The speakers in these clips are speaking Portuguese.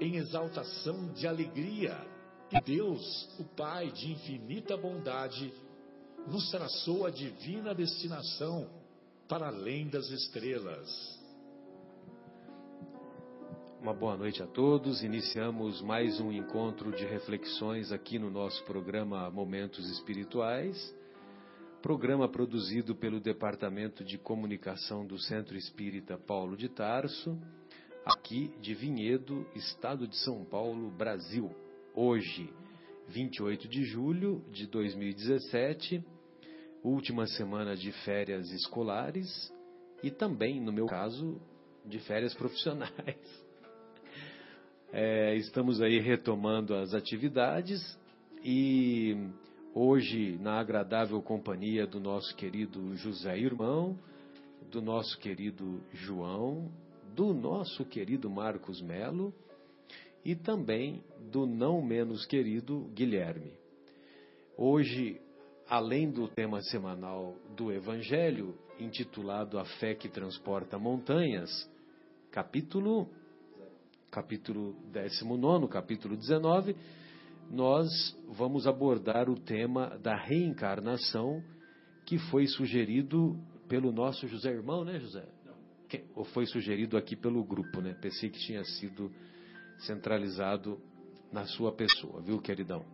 em exaltação de alegria que Deus, o Pai de infinita bondade, nos traçou a divina destinação para além das estrelas. Uma boa noite a todos. Iniciamos mais um encontro de reflexões aqui no nosso programa Momentos Espirituais, programa produzido pelo Departamento de Comunicação do Centro Espírita Paulo de Tarso aqui de Vinhedo, estado de São Paulo, Brasil. Hoje, 28 de julho de 2017, última semana de férias escolares e também, no meu caso, de férias profissionais. É, estamos aí retomando as atividades e hoje, na agradável companhia do nosso querido José Irmão, do nosso querido João do nosso querido Marcos Melo e também do não menos querido Guilherme. Hoje, além do tema semanal do Evangelho, intitulado A Fé que Transporta Montanhas, capítulo, capítulo 19, capítulo 19, nós vamos abordar o tema da reencarnação que foi sugerido pelo nosso José Irmão, né, José? Ou foi sugerido aqui pelo grupo, né? Pensei que tinha sido centralizado na sua pessoa, viu, queridão?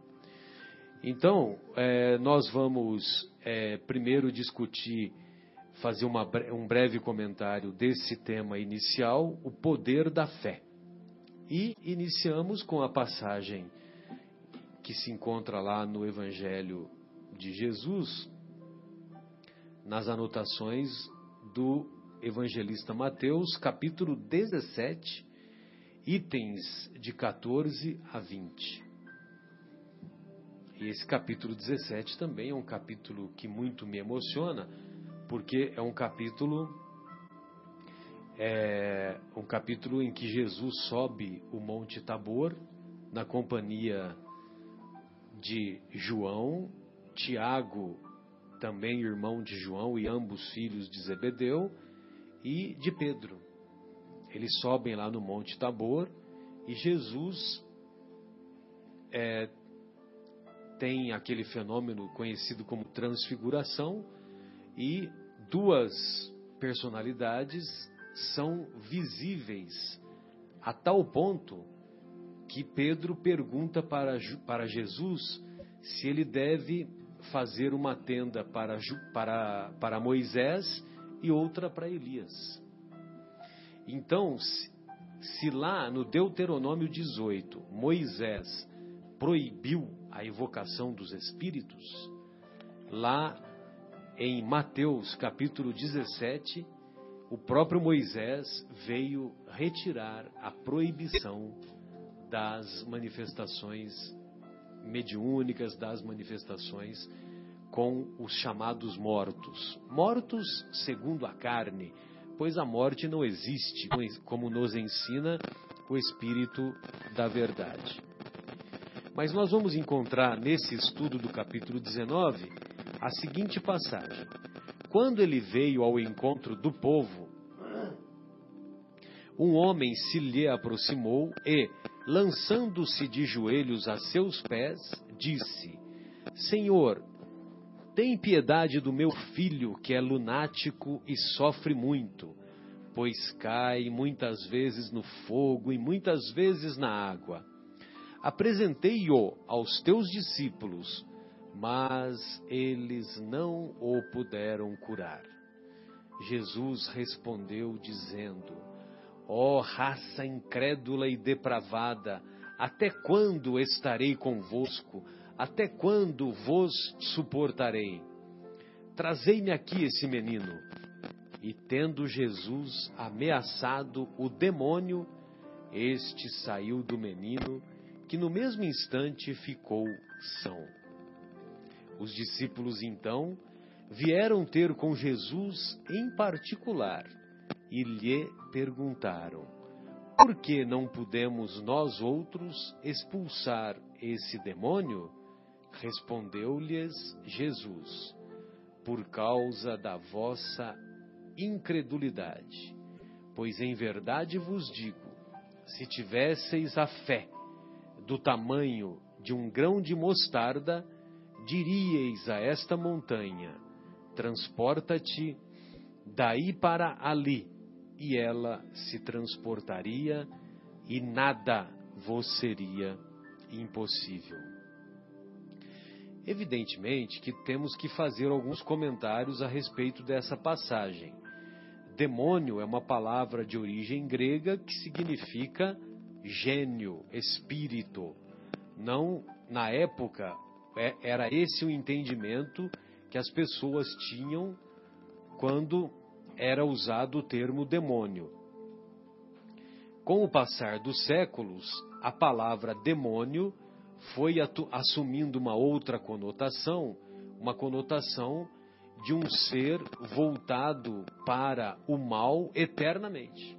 Então, é, nós vamos é, primeiro discutir, fazer uma, um breve comentário desse tema inicial, o poder da fé. E iniciamos com a passagem que se encontra lá no Evangelho de Jesus, nas anotações do evangelista Mateus, capítulo 17, itens de 14 a 20. E esse capítulo 17 também é um capítulo que muito me emociona, porque é um capítulo é um capítulo em que Jesus sobe o Monte Tabor na companhia de João, Tiago, também irmão de João e ambos filhos de Zebedeu, e de Pedro. Eles sobem lá no Monte Tabor e Jesus é, tem aquele fenômeno conhecido como transfiguração e duas personalidades são visíveis a tal ponto que Pedro pergunta para, para Jesus se ele deve fazer uma tenda para, para, para Moisés e outra para Elias. Então, se, lá no Deuteronômio 18 Moisés proibiu a evocação dos espíritos, lá em Mateus capítulo 17, o próprio Moisés veio retirar a proibição das manifestações mediúnicas, das manifestações com os chamados mortos. Mortos segundo a carne, pois a morte não existe, como nos ensina o Espírito da Verdade. Mas nós vamos encontrar nesse estudo do capítulo 19 a seguinte passagem: Quando ele veio ao encontro do povo, um homem se lhe aproximou e, lançando-se de joelhos a seus pés, disse: Senhor, tem piedade do meu filho, que é lunático e sofre muito, pois cai muitas vezes no fogo e muitas vezes na água. Apresentei-o aos teus discípulos, mas eles não o puderam curar. Jesus respondeu, dizendo: Ó oh, raça incrédula e depravada, até quando estarei convosco? Até quando vos suportarei? Trazei-me aqui esse menino. E tendo Jesus ameaçado o demônio, este saiu do menino, que no mesmo instante ficou são. Os discípulos então vieram ter com Jesus em particular e lhe perguntaram: Por que não pudemos nós outros expulsar esse demônio? Respondeu-lhes Jesus: Por causa da vossa incredulidade. Pois em verdade vos digo: se tivesseis a fé do tamanho de um grão de mostarda, diríeis a esta montanha: transporta-te daí para ali, e ela se transportaria, e nada vos seria impossível. Evidentemente que temos que fazer alguns comentários a respeito dessa passagem. Demônio é uma palavra de origem grega que significa gênio, espírito. Não, na época, é, era esse o entendimento que as pessoas tinham quando era usado o termo demônio. Com o passar dos séculos, a palavra demônio foi assumindo uma outra conotação, uma conotação de um ser voltado para o mal eternamente.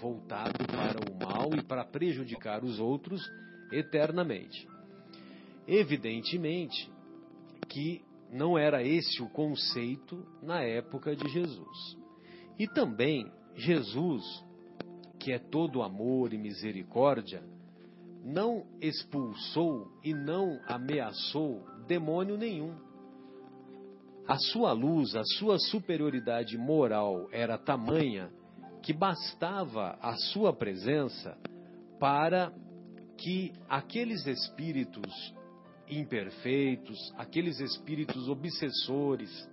Voltado para o mal e para prejudicar os outros eternamente. Evidentemente que não era esse o conceito na época de Jesus. E também Jesus, que é todo amor e misericórdia, não expulsou e não ameaçou demônio nenhum. A sua luz, a sua superioridade moral era tamanha que bastava a sua presença para que aqueles espíritos imperfeitos, aqueles espíritos obsessores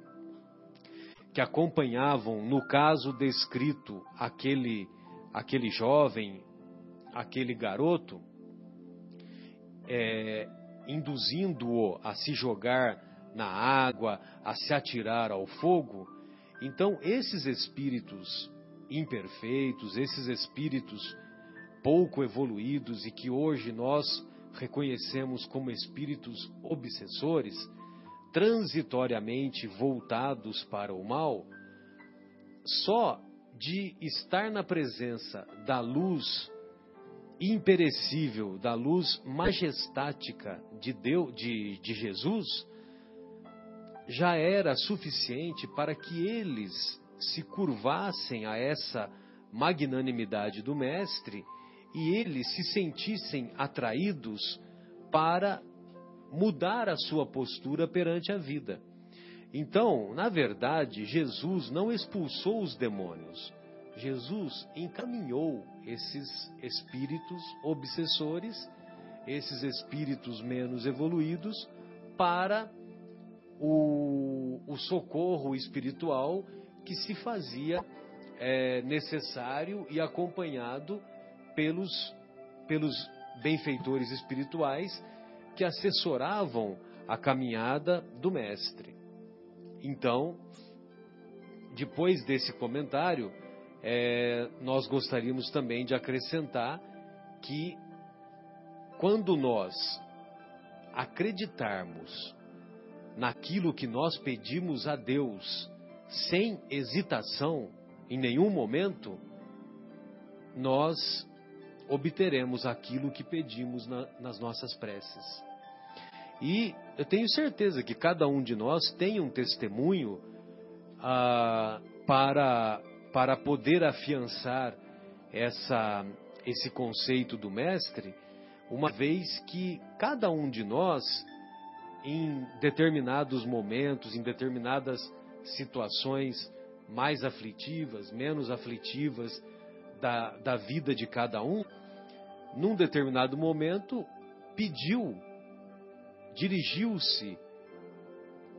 que acompanhavam, no caso descrito, aquele, aquele jovem, aquele garoto, é, induzindo-o a se jogar na água, a se atirar ao fogo. Então, esses espíritos imperfeitos, esses espíritos pouco evoluídos e que hoje nós reconhecemos como espíritos obsessores, transitoriamente voltados para o mal, só de estar na presença da luz imperecível, da luz majestática de Deus, de, de Jesus, já era suficiente para que eles se curvassem a essa magnanimidade do Mestre e eles se sentissem atraídos para mudar a sua postura perante a vida. Então, na verdade, Jesus não expulsou os demônios. Jesus encaminhou esses espíritos obsessores, esses espíritos menos evoluídos, para o, o socorro espiritual que se fazia é, necessário e acompanhado pelos, pelos benfeitores espirituais que assessoravam a caminhada do Mestre. Então, depois desse comentário, é, nós gostaríamos também de acrescentar que quando nós acreditarmos naquilo que nós pedimos a Deus, sem hesitação, em nenhum momento, nós obteremos aquilo que pedimos na, nas nossas preces. E eu tenho certeza que cada um de nós tem um testemunho ah, para, para poder afiançar essa, esse conceito do Mestre, uma vez que cada um de nós em determinados momentos, em determinadas situações mais aflitivas, menos aflitivas da, da vida de cada um, num determinado momento, pediu, dirigiu-se,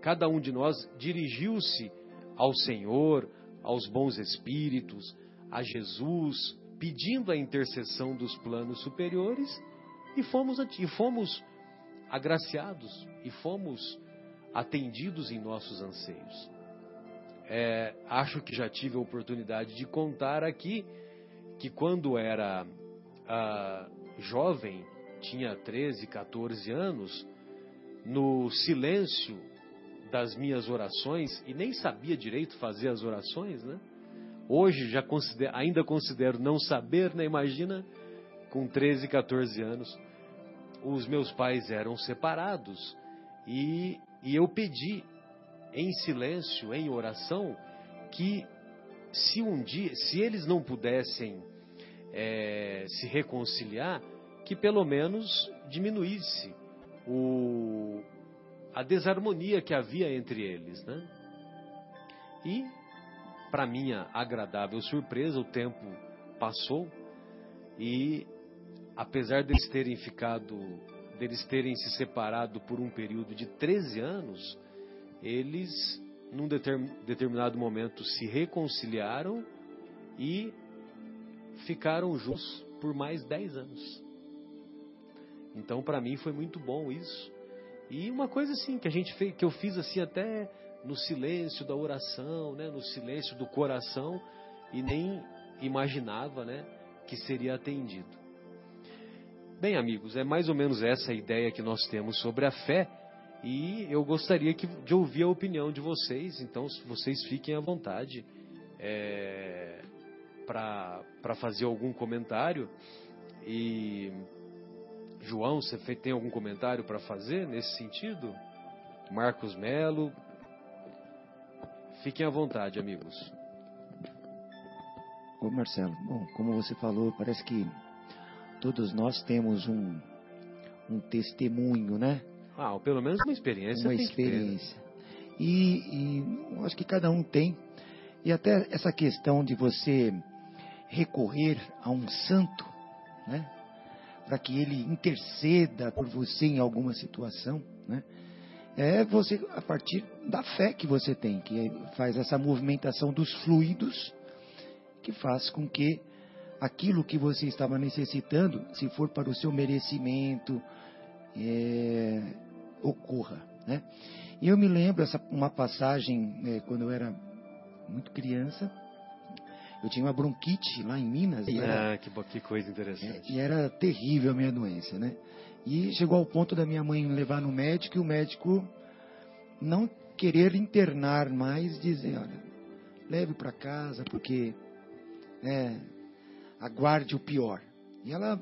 cada um de nós dirigiu-se ao Senhor, aos bons espíritos, a Jesus, pedindo a intercessão dos planos superiores e fomos, e fomos agraciados e fomos atendidos em nossos anseios. É, acho que já tive a oportunidade de contar aqui que quando era ah, jovem, tinha 13, 14 anos, no silêncio das minhas orações, e nem sabia direito fazer as orações, né? Hoje já considero, ainda considero não saber, né? Imagina com 13, 14 anos. Os meus pais eram separados e, e eu pedi em silêncio, em oração, que se um dia, se eles não pudessem é, se reconciliar, que pelo menos diminuísse o, a desarmonia que havia entre eles, né? E para minha agradável surpresa, o tempo passou e apesar deles terem ficado, deles terem se separado por um período de 13 anos, eles num determinado momento se reconciliaram e ficaram juntos por mais 10 anos. Então, para mim foi muito bom isso. E uma coisa assim que a gente fez, que eu fiz assim até no silêncio da oração, né, no silêncio do coração e nem imaginava, né, que seria atendido. Bem, amigos, é mais ou menos essa a ideia que nós temos sobre a fé e eu gostaria que, de ouvir a opinião de vocês. Então, vocês fiquem à vontade é, para fazer algum comentário e João, você tem algum comentário para fazer nesse sentido? Marcos Melo, Fiquem à vontade, amigos. Ô Marcelo, bom, como você falou, parece que todos nós temos um, um testemunho, né? Ah, pelo menos uma experiência. Uma experiência. E, e acho que cada um tem. E até essa questão de você recorrer a um santo, né? Para que ele interceda por você em alguma situação, né? é você a partir da fé que você tem, que faz essa movimentação dos fluidos, que faz com que aquilo que você estava necessitando, se for para o seu merecimento, é, ocorra. Né? E eu me lembro essa, uma passagem é, quando eu era muito criança. Eu tinha uma bronquite lá em Minas. E era, ah, que, que coisa interessante. E era terrível a minha doença, né? E chegou ao ponto da minha mãe me levar no médico e o médico não querer internar mais, dizer, olha, leve para casa porque né, aguarde o pior. E ela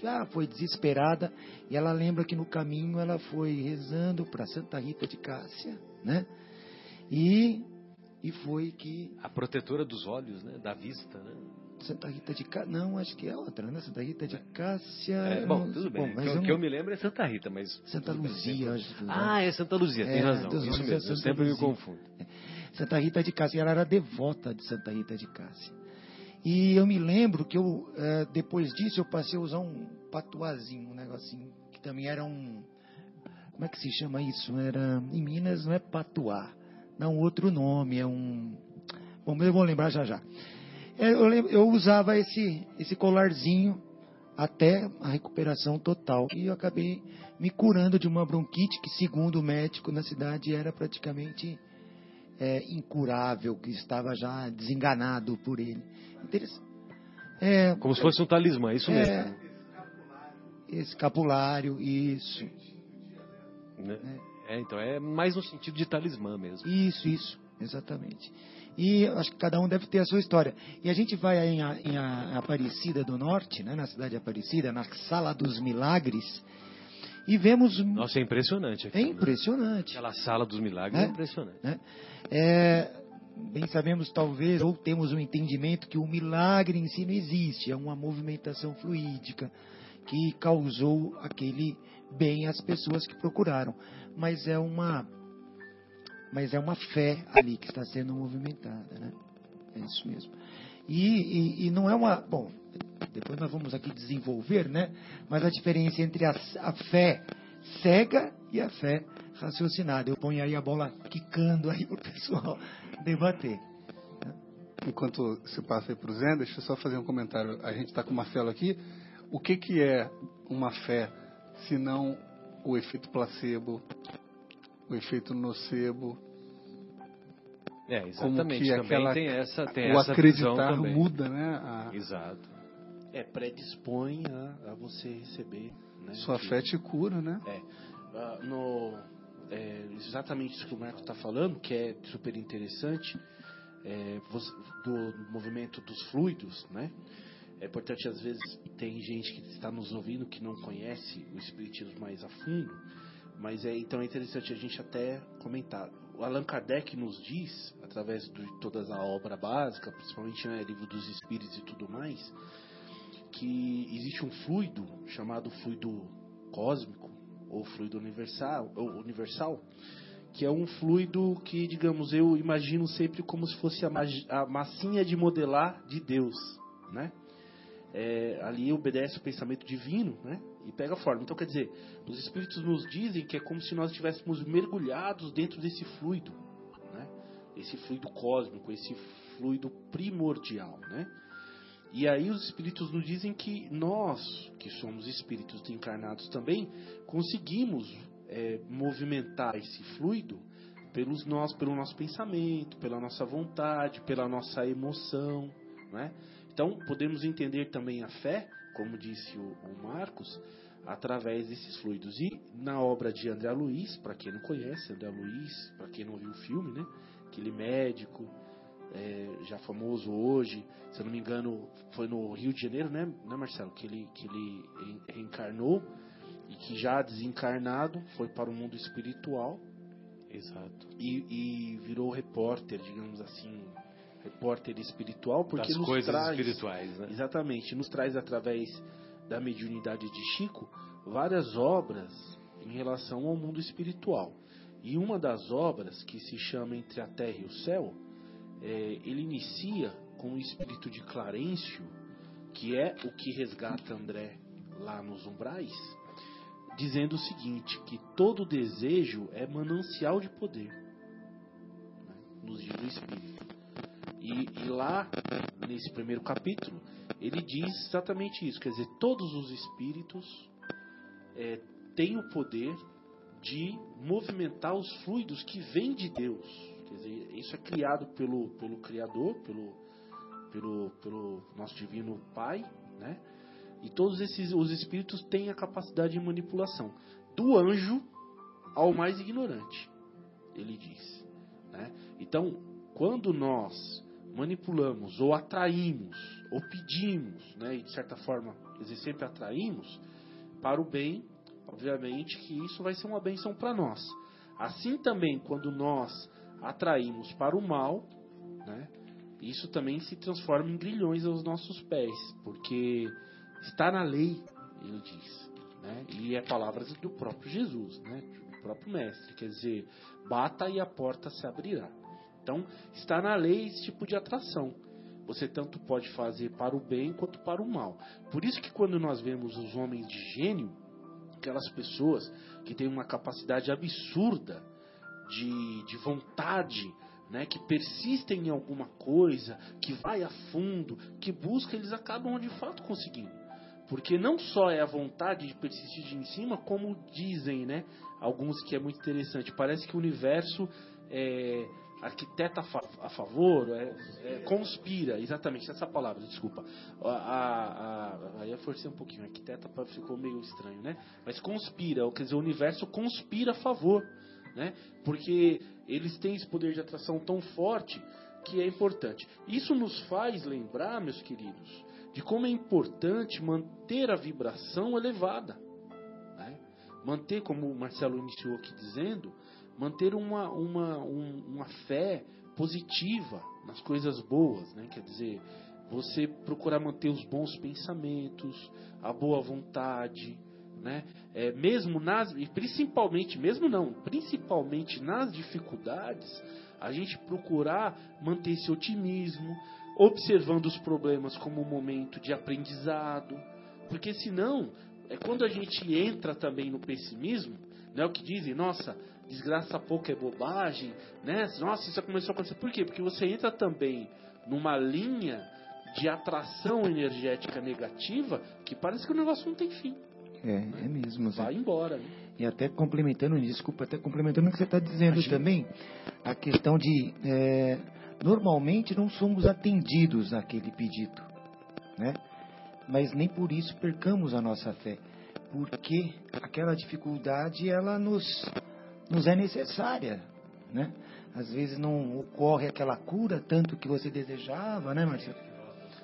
já foi desesperada e ela lembra que no caminho ela foi rezando para Santa Rita de Cássia, né? E e foi que a protetora dos olhos, né, da vista, né? Santa Rita de Cássia. Não, acho que é outra, né? Santa Rita de Cássia. É, bom, tudo bem. Bom, mas o que eu me lembro é Santa Rita, mas. Santa Luzia, acho que. Ah, é Santa Luzia, é, tem razão. Isso mesmo, eu sempre Luzia. me confundo. É. Santa Rita de Cássia, ela era devota de Santa Rita de Cássia. E eu me lembro que eu, é, depois disso, eu passei a usar um patuazinho, um negocinho, que também era um. Como é que se chama isso? Era. Em Minas não é patuá, dá um outro nome, é um. Bom, eu vou lembrar já já. É, eu, eu usava esse, esse colarzinho até a recuperação total. E eu acabei me curando de uma bronquite que, segundo o médico na cidade, era praticamente é, incurável, que estava já desenganado por ele. É, Como se fosse um talismã, isso mesmo. É, escapulário, isso. Né? É, então é mais no sentido de talismã mesmo. Isso, isso, exatamente. E acho que cada um deve ter a sua história. E a gente vai em, em Aparecida do Norte, né, na cidade de Aparecida, na Sala dos Milagres, e vemos. Nossa, é impressionante. Aqui, é impressionante. Aquela Sala dos Milagres é, é impressionante. Né? É, bem sabemos, talvez, ou temos um entendimento que o milagre em si não existe, é uma movimentação fluídica que causou aquele bem às pessoas que procuraram. Mas é uma mas é uma fé ali que está sendo movimentada, né? É isso mesmo. E, e, e, não é uma. Bom, depois nós vamos aqui desenvolver, né? Mas a diferença entre a, a fé cega e a fé raciocinada. Eu ponho aí a bola quicando aí para o pessoal debater. Enquanto se passa aí para o Zé, deixa eu só fazer um comentário. A gente está com o Marcelo aqui. O que, que é uma fé se não o efeito placebo, o efeito nocebo? É, exatamente. Como que também aquela, tem essa, tem o essa acreditar visão muda, né? A, Exato. É, predispõe a, a você receber. Né, sua que- fé te cura, né? É. Ah, no, é, exatamente isso que o Marco está falando, que é super interessante, é, do movimento dos fluidos, né? É importante, às vezes, tem gente que está nos ouvindo que não conhece o Espiritismo mais a fundo, mas é, então é interessante a gente até comentar. O Allan Kardec nos diz, através de toda a obra básica, principalmente no livro dos Espíritos e tudo mais, que existe um fluido chamado fluido cósmico ou fluido universal, ou universal que é um fluido que, digamos, eu imagino sempre como se fosse a, a massinha de modelar de Deus, né? É, ali obedece o pensamento divino, né? E pega forma. Então, quer dizer, os espíritos nos dizem que é como se nós estivéssemos mergulhados dentro desse fluido, né? Esse fluido cósmico, esse fluido primordial, né? E aí os espíritos nos dizem que nós, que somos espíritos encarnados também, conseguimos é, movimentar esse fluido pelos nós, pelo nosso pensamento, pela nossa vontade, pela nossa emoção, né? Então podemos entender também a fé, como disse o, o Marcos, através desses fluidos. E na obra de André Luiz, para quem não conhece, André Luiz, para quem não viu o filme, né? Aquele médico, é, já famoso hoje, se eu não me engano, foi no Rio de Janeiro, né, né Marcelo? Que ele, que ele re- reencarnou e que já desencarnado foi para o mundo espiritual Exato. e, e virou repórter, digamos assim, repórter espiritual, porque das nos coisas traz, espirituais, né? Exatamente, nos traz através da mediunidade de Chico várias obras em relação ao mundo espiritual. E uma das obras, que se chama Entre a Terra e o Céu, é, ele inicia com o espírito de Clarencio, que é o que resgata André lá nos umbrais, dizendo o seguinte, que todo desejo é manancial de poder, né, nos diz o Espírito. E, e lá, nesse primeiro capítulo, ele diz exatamente isso, quer dizer, todos os espíritos é, têm o poder de movimentar os fluidos que vêm de Deus. Quer dizer, isso é criado pelo, pelo Criador, pelo, pelo, pelo nosso divino Pai, né? E todos esses os espíritos têm a capacidade de manipulação, do anjo ao mais ignorante, ele diz. Né? Então, quando nós manipulamos ou atraímos ou pedimos, né, e de certa forma, sempre atraímos para o bem, obviamente que isso vai ser uma benção para nós. Assim também, quando nós atraímos para o mal, né, isso também se transforma em grilhões aos nossos pés, porque está na lei, ele diz, né, e é palavras do próprio Jesus, né, do próprio mestre, quer dizer, bata e a porta se abrirá. Então, está na lei esse tipo de atração. Você tanto pode fazer para o bem quanto para o mal. Por isso que quando nós vemos os homens de gênio, aquelas pessoas que têm uma capacidade absurda de, de vontade, né, que persistem em alguma coisa, que vai a fundo, que busca, eles acabam de fato conseguindo. Porque não só é a vontade de persistir em cima, como dizem, né, alguns que é muito interessante. Parece que o universo é, arquiteta a, fa a favor, é, é, conspira, exatamente, essa palavra, desculpa. A, a, a, aí eu forcei um pouquinho, arquiteta ficou meio estranho, né? Mas conspira, quer dizer, o universo conspira a favor, né? Porque eles têm esse poder de atração tão forte que é importante. Isso nos faz lembrar, meus queridos, de como é importante manter a vibração elevada. Né? Manter, como o Marcelo iniciou aqui dizendo, manter uma, uma, um, uma fé positiva nas coisas boas, né? quer dizer, você procurar manter os bons pensamentos, a boa vontade, né? É, mesmo nas, e principalmente, mesmo não, principalmente nas dificuldades, a gente procurar manter esse otimismo, observando os problemas como um momento de aprendizado, porque senão, é quando a gente entra também no pessimismo, né, o que dizem, nossa, desgraça pouco é bobagem, né? Nossa, isso começou a acontecer. Por quê? Porque você entra também numa linha de atração energética negativa que parece que o negócio não tem fim. É, é mesmo. Vai embora. Né? E até complementando, desculpa, até complementando o que você está dizendo Imagina. também, a questão de é, normalmente não somos atendidos naquele pedido, né? Mas nem por isso percamos a nossa fé, porque aquela dificuldade ela nos nos é necessária, né? Às vezes não ocorre aquela cura tanto que você desejava, né, Marcelo?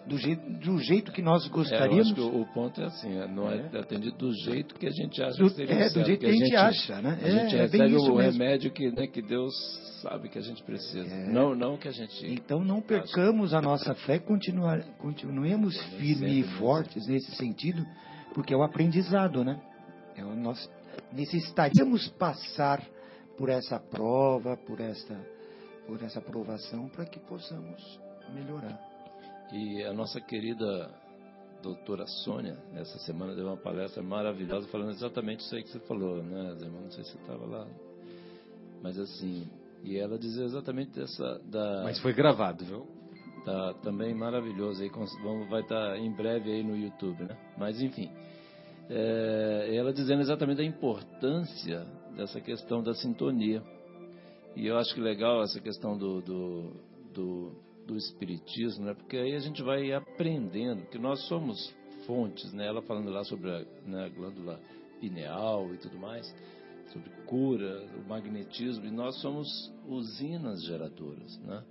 Do jeito, do jeito que nós gostaríamos. É, eu acho que o, ponto é assim, é, não é, é atendido do jeito que a gente acha do, que seria É, do jeito que a gente, acha, né? A gente é, é recebe o remédio que, né, que Deus sabe que a gente precisa. É. Não, não que a gente. Então não percamos acha. a nossa fé, continuar, continuemos firmes e fortes nesse sentido, porque é o aprendizado, né? É o nosso, necessitaríamos passar por essa prova, por essa, por essa provação, para que possamos melhorar. E a nossa querida doutora Sônia, essa semana deu uma palestra maravilhosa falando exatamente isso aí que você falou, né, Zé? Não sei se você estava lá. Mas assim, e ela dizia exatamente dessa. Da, Mas foi gravado, viu? Tá também maravilhoso aí, vamos, vai estar tá em breve aí no YouTube, né? Mas enfim. É, ela dizendo exatamente a importância dessa questão da sintonia. E eu acho que legal essa questão do, do, do, do espiritismo, né? porque aí a gente vai aprendendo que nós somos fontes, né? ela falando lá sobre a, né, glândula pineal e tudo mais, sobre cura, o magnetismo, e nós somos usinas geradoras. Né?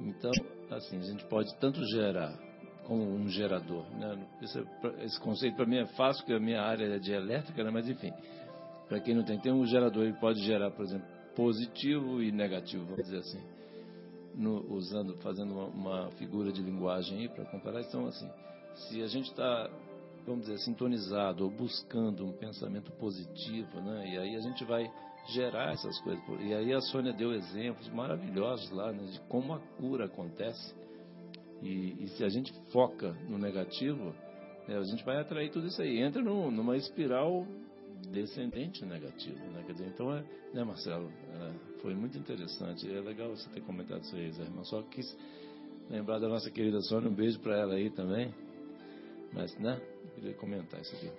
Então, assim, a gente pode tanto gerar como um gerador. Né? Esse, esse conceito para mim é fácil, porque a minha área é de elétrica, né? mas enfim, para quem não tem, tem um gerador, ele pode gerar, por exemplo, positivo e negativo, vamos dizer assim, no, usando, fazendo uma, uma, figura de linguagem aí para comparar. Então, assim, se a gente está, vamos dizer, sintonizado ou buscando um pensamento positivo, né? E aí a gente vai gerar essas coisas. E aí a Sônia deu exemplos maravilhosos lá né, de como a cura acontece. E, e se a gente foca no negativo, né, a gente vai atrair tudo isso aí. Entra no, numa espiral descendente negativo, né? Quer dizer, então, é, né, Marcelo? É, foi muito interessante. É legal você ter comentado isso aí, Zé Irmão. Só quis lembrar da nossa querida Sônia. Um beijo para ela aí também. Mas, né? Queria comentar isso aqui.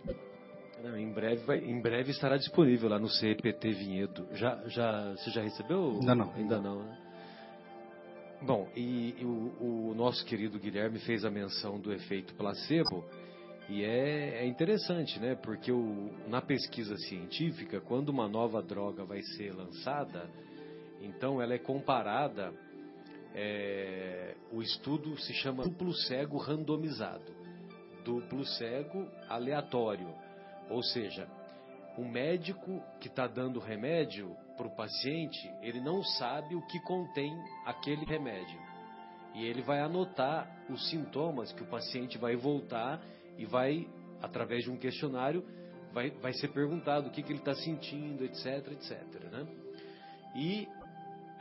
Não, em, breve vai, em breve estará disponível lá no CPT Vinhedo. Já, já, você já recebeu? Ainda não. Ainda não, né? Bom, e, e o, o, nosso querido Guilherme fez a menção do efeito placebo. E é, é interessante, né? Porque o, na pesquisa científica, quando uma nova droga vai ser lançada, então ela é comparada. É, o estudo se chama duplo cego randomizado, duplo cego aleatório, ou seja, o médico que está dando remédio para o paciente, ele não sabe o que contém aquele remédio. E ele vai anotar os sintomas que o paciente vai voltar e vai, através de um questionário, vai, vai ser perguntado o que, que ele está sentindo, etc, etc. Né? E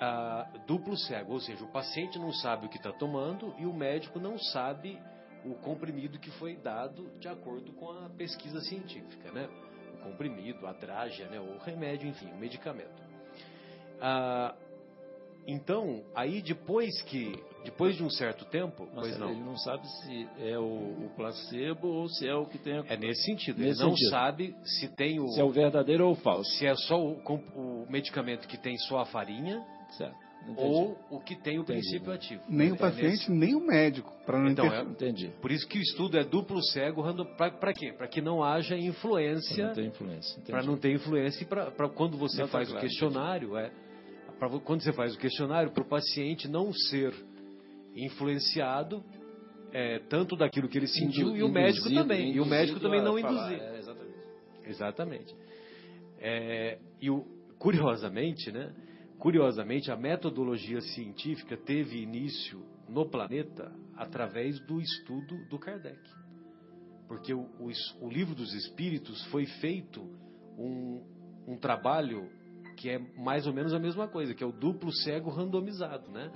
a, duplo cego, ou seja, o paciente não sabe o que está tomando e o médico não sabe o comprimido que foi dado de acordo com a pesquisa científica, né? O comprimido, a drágia, né? o remédio, enfim, o medicamento. Ah, então, aí depois que depois de um certo tempo, Nossa, pois não. Ele não sabe se é o, o, placebo ou se é o que tem. A... É nesse sentido. Nesse ele não sentido. sabe se tem o. Se é o verdadeiro ou o falso. Se é só o, o medicamento que tem só a farinha. Certo. Ou o que tem o Entendi. princípio ativo. Nem o é paciente, nesse... nem o médico. Para não então, é, Entendi. Por isso que o estudo é duplo cego. Para quê? Para que não haja influência. Para não ter influência. Para não ter influência e para quando você não, tá faz tá claro, o questionário. É, pra, quando você faz o questionário, para o paciente não ser influenciado é, tanto daquilo que ele sentiu Indu, e o médico também. E o médico também não induzir. É, exatamente. Exatamente. É, e o, curiosamente, né? Curiosamente, a metodologia científica teve início no planeta através do estudo do Kardec. Porque o, o, o livro dos Espíritos foi feito um, um trabalho que é mais ou menos a mesma coisa, que é o duplo cego randomizado, né?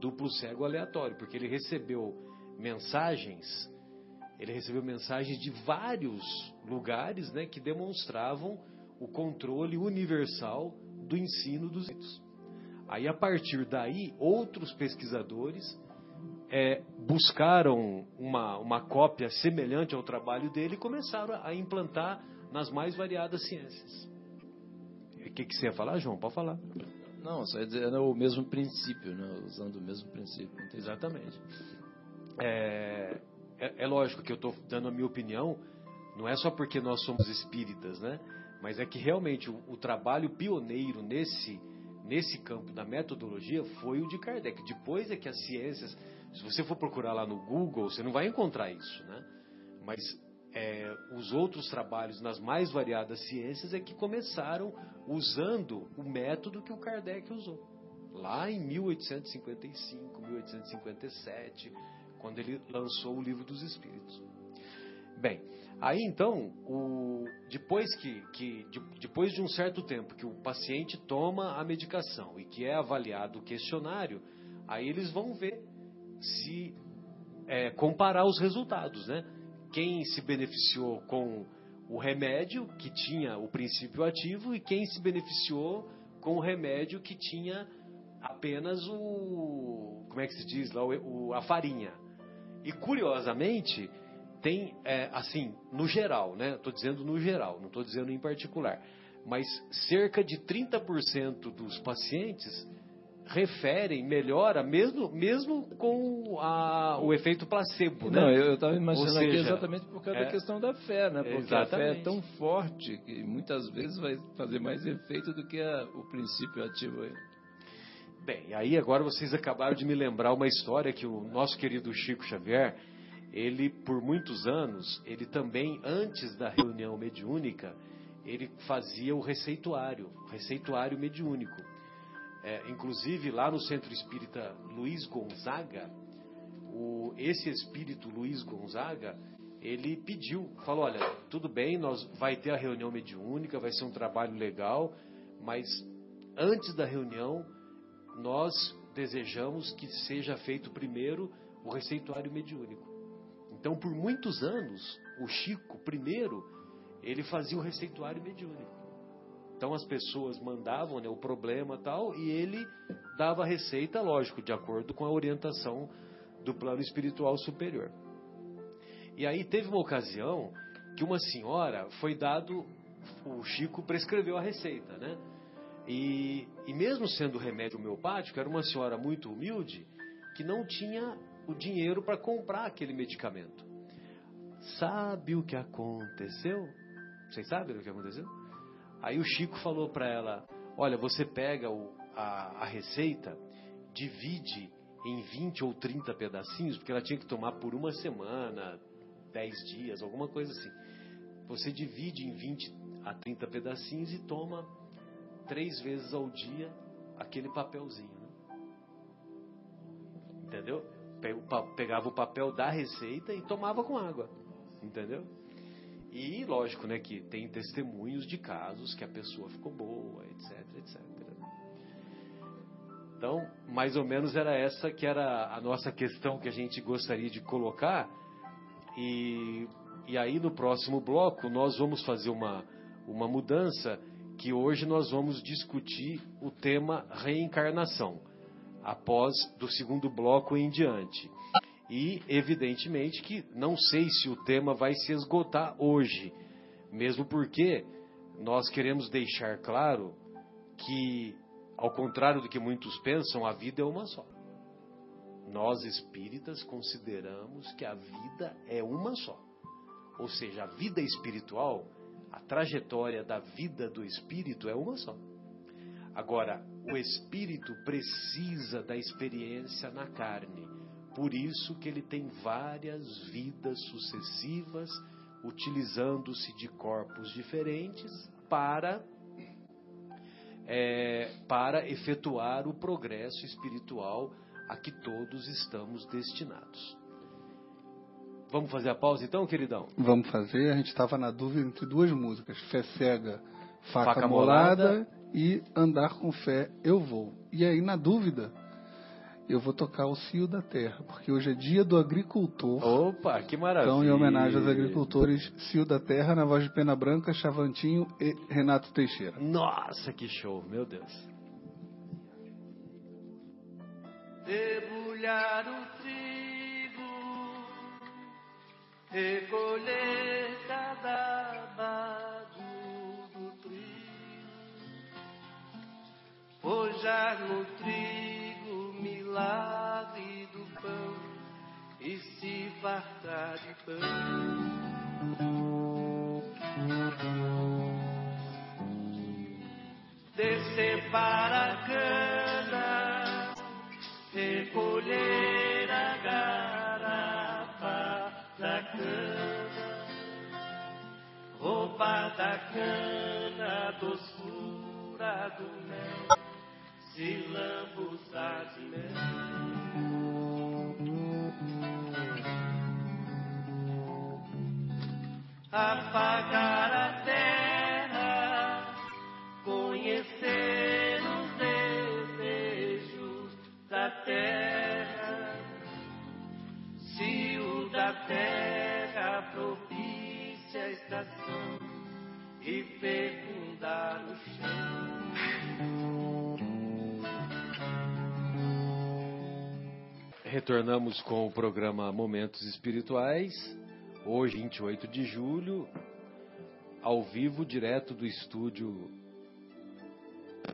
Duplo cego aleatório, porque ele recebeu mensagens, ele recebeu mensagens de vários lugares, né, que demonstravam o controle universal do ensino dos espíritos. Aí, a partir daí, outros pesquisadores é, buscaram uma, uma cópia semelhante ao trabalho dele e começaram a implantar nas mais variadas ciências. O que, que você ia falar, João? Pode falar. Não, só ia dizer, o mesmo princípio, né? usando o mesmo princípio. Entendi. Exatamente. É, é, é, lógico que eu estou dando a minha opinião, não é só porque nós somos espíritas, né? Mas é que realmente o, o, trabalho pioneiro nesse, nesse campo da metodologia foi o de Kardec. Depois é que as ciências, se você for procurar lá no Google, você não vai encontrar isso, né? Mas é, os outros trabalhos nas mais variadas ciências é que começaram usando o método que o Kardec usou. Lá em 1855, 1857, quando ele lançou o Livro dos Espíritos. Bem, aí então, o, depois, que, que de, depois de um certo tempo que o paciente toma a medicação e que é avaliado o questionário, aí eles vão ver se é, comparar os resultados, né? Quem se beneficiou com o remédio que tinha o princípio ativo e quem se beneficiou com o remédio que tinha apenas o como é que se diz lá o, a farinha e curiosamente, tem, é, assim, no geral, né? Estou dizendo no geral, não estou dizendo em particular. Mas cerca de 30% dos pacientes referem melhora mesmo, mesmo com a, o efeito placebo, né? Não, eu estava imaginando seja, aqui exatamente por causa é, da questão da fé, né? Porque exatamente. a fé é tão forte que muitas vezes vai fazer mais efeito do que a, o princípio ativo aí. Bem, aí agora vocês acabaram de me lembrar uma história que o nosso querido Chico Xavier, ele por muitos anos, ele também antes da reunião mediúnica, ele fazia o receituário, receituário mediúnico. É, inclusive lá no Centro Espírita Luiz Gonzaga, o, esse espírito Luiz Gonzaga, ele pediu, falou, olha, tudo bem, nós vai ter a reunião mediúnica, vai ser um trabalho legal, mas antes da reunião nós desejamos que seja feito primeiro o receituário mediúnico. Então, por muitos anos, o Chico, primeiro, ele fazia o receituário mediúnico. Então, as pessoas mandavam né, o problema tal, e ele dava a receita, lógico, de acordo com a orientação do plano espiritual superior. E aí teve uma ocasião que uma senhora foi dado, o Chico prescreveu a receita, né? E, e mesmo sendo remédio homeopático, era uma senhora muito humilde que não tinha o dinheiro para comprar aquele medicamento. Sabe o que aconteceu? Vocês sabem o que aconteceu? Aí o Chico falou para ela: Olha, você pega o, a, a receita, divide em 20 ou 30 pedacinhos, porque ela tinha que tomar por uma semana, 10 dias, alguma coisa assim. Você divide em 20 a 30 pedacinhos e toma três vezes ao dia aquele papelzinho. Né? Entendeu? Pegava o papel da receita e tomava com água. Entendeu? E lógico, né, que tem testemunhos de casos que a pessoa ficou boa, etc, etc. Então, mais ou menos era essa que era a nossa questão que a gente gostaria de colocar. E, e aí no próximo bloco nós vamos fazer uma, uma mudança que hoje nós vamos discutir o tema reencarnação, após do segundo bloco em diante. E, evidentemente, que não sei se o tema vai se esgotar hoje, mesmo porque nós queremos deixar claro que, ao contrário do que muitos pensam, a vida é uma só. Nós espíritas consideramos que a vida é uma só. Ou seja, a vida espiritual a trajetória da vida do espírito é uma só. Agora, o espírito precisa da experiência na carne. Por isso que ele tem várias vidas sucessivas, utilizando-se de corpos diferentes para é, para efetuar o progresso espiritual a que todos estamos destinados. Vamos fazer a pausa então, queridão? Vamos fazer. A gente estava na dúvida entre duas músicas: Fé Cega, Faca, Faca molada, molada, e Andar com Fé, Eu Vou. E aí, na dúvida, eu vou tocar o Cio da Terra, porque hoje é dia do agricultor. Opa, que maravilha! Então, em homenagem aos agricultores, Cio da Terra, na voz de Pena Branca, Chavantinho e Renato Teixeira. Nossa, que show, meu Deus! Debulhar o trigo, recolher cada bago do trigo, forjar no trigo milagre do pão e se fartar de pão. Descer para a cana, recolher a garapa da cana, roubar da cana, doçura do mel se lambuzar de Apagar a terra, conhecer os desejos da terra, se o da terra propicia a estação e fecundar o chão. Retornamos com o programa Momentos Espirituais, hoje, 28 de julho, ao vivo, direto do estúdio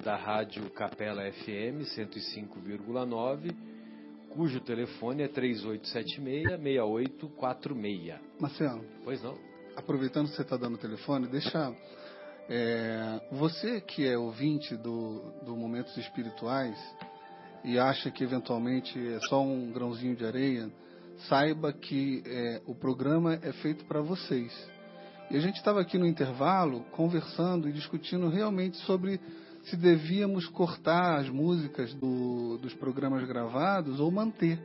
da Rádio Capela FM 105,9, cujo telefone é 3876-6846. Marcelo. Pois não? Aproveitando que você está dando o telefone, deixa. É, você que é ouvinte do, do Momentos Espirituais, e acha que eventualmente é só um grãozinho de areia, saiba que é, o programa é feito para vocês. E a gente estava aqui no intervalo conversando e discutindo realmente sobre se devíamos cortar as músicas do, dos programas gravados ou manter.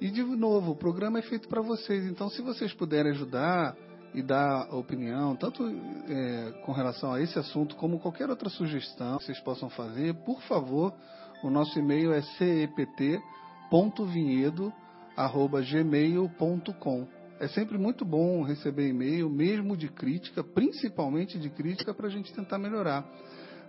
E de novo, o programa é feito para vocês, então se vocês puderem ajudar e dar opinião, tanto é, com relação a esse assunto como qualquer outra sugestão que vocês possam fazer, por favor, o nosso e-mail é cept.vinhedo.gmail.com. É sempre muito bom receber e-mail, mesmo de crítica, principalmente de crítica, para a gente tentar melhorar.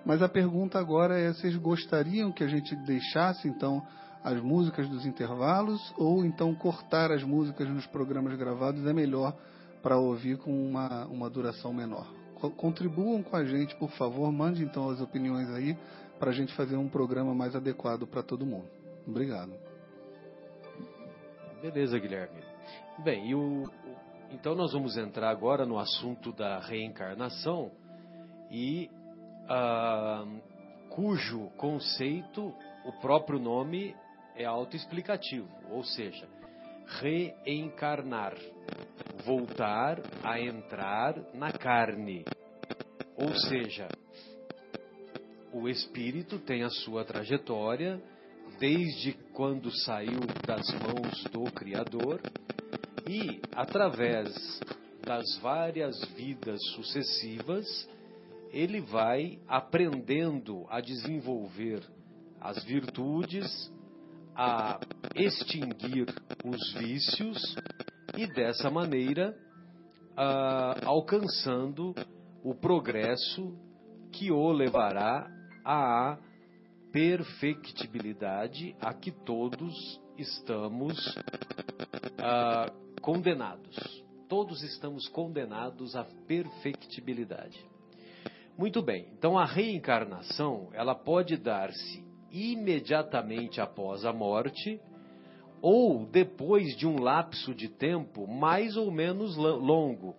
Mas a pergunta agora é: vocês gostariam que a gente deixasse então as músicas dos intervalos ou então cortar as músicas nos programas gravados é melhor para ouvir com uma, uma duração menor? Contribuam com a gente, por favor, mande então as opiniões aí para a gente fazer um programa mais adequado para todo mundo. Obrigado. Beleza, Guilherme. Bem, o, então nós vamos entrar agora no assunto da reencarnação e ah, cujo conceito, o próprio nome é autoexplicativo, ou seja, reencarnar, voltar a entrar na carne. Ou seja, o espírito tem a sua trajetória desde quando saiu das mãos do Criador e, através das várias vidas sucessivas, ele vai aprendendo a desenvolver as virtudes, a extinguir os vícios e, dessa maneira, uh, alcançando o progresso que o levará à perfectibilidade a que todos estamos ah, condenados. Todos estamos condenados à perfectibilidade. Muito bem. Então a reencarnação, ela pode dar-se imediatamente após a morte ou depois de um lapso de tempo mais ou menos longo,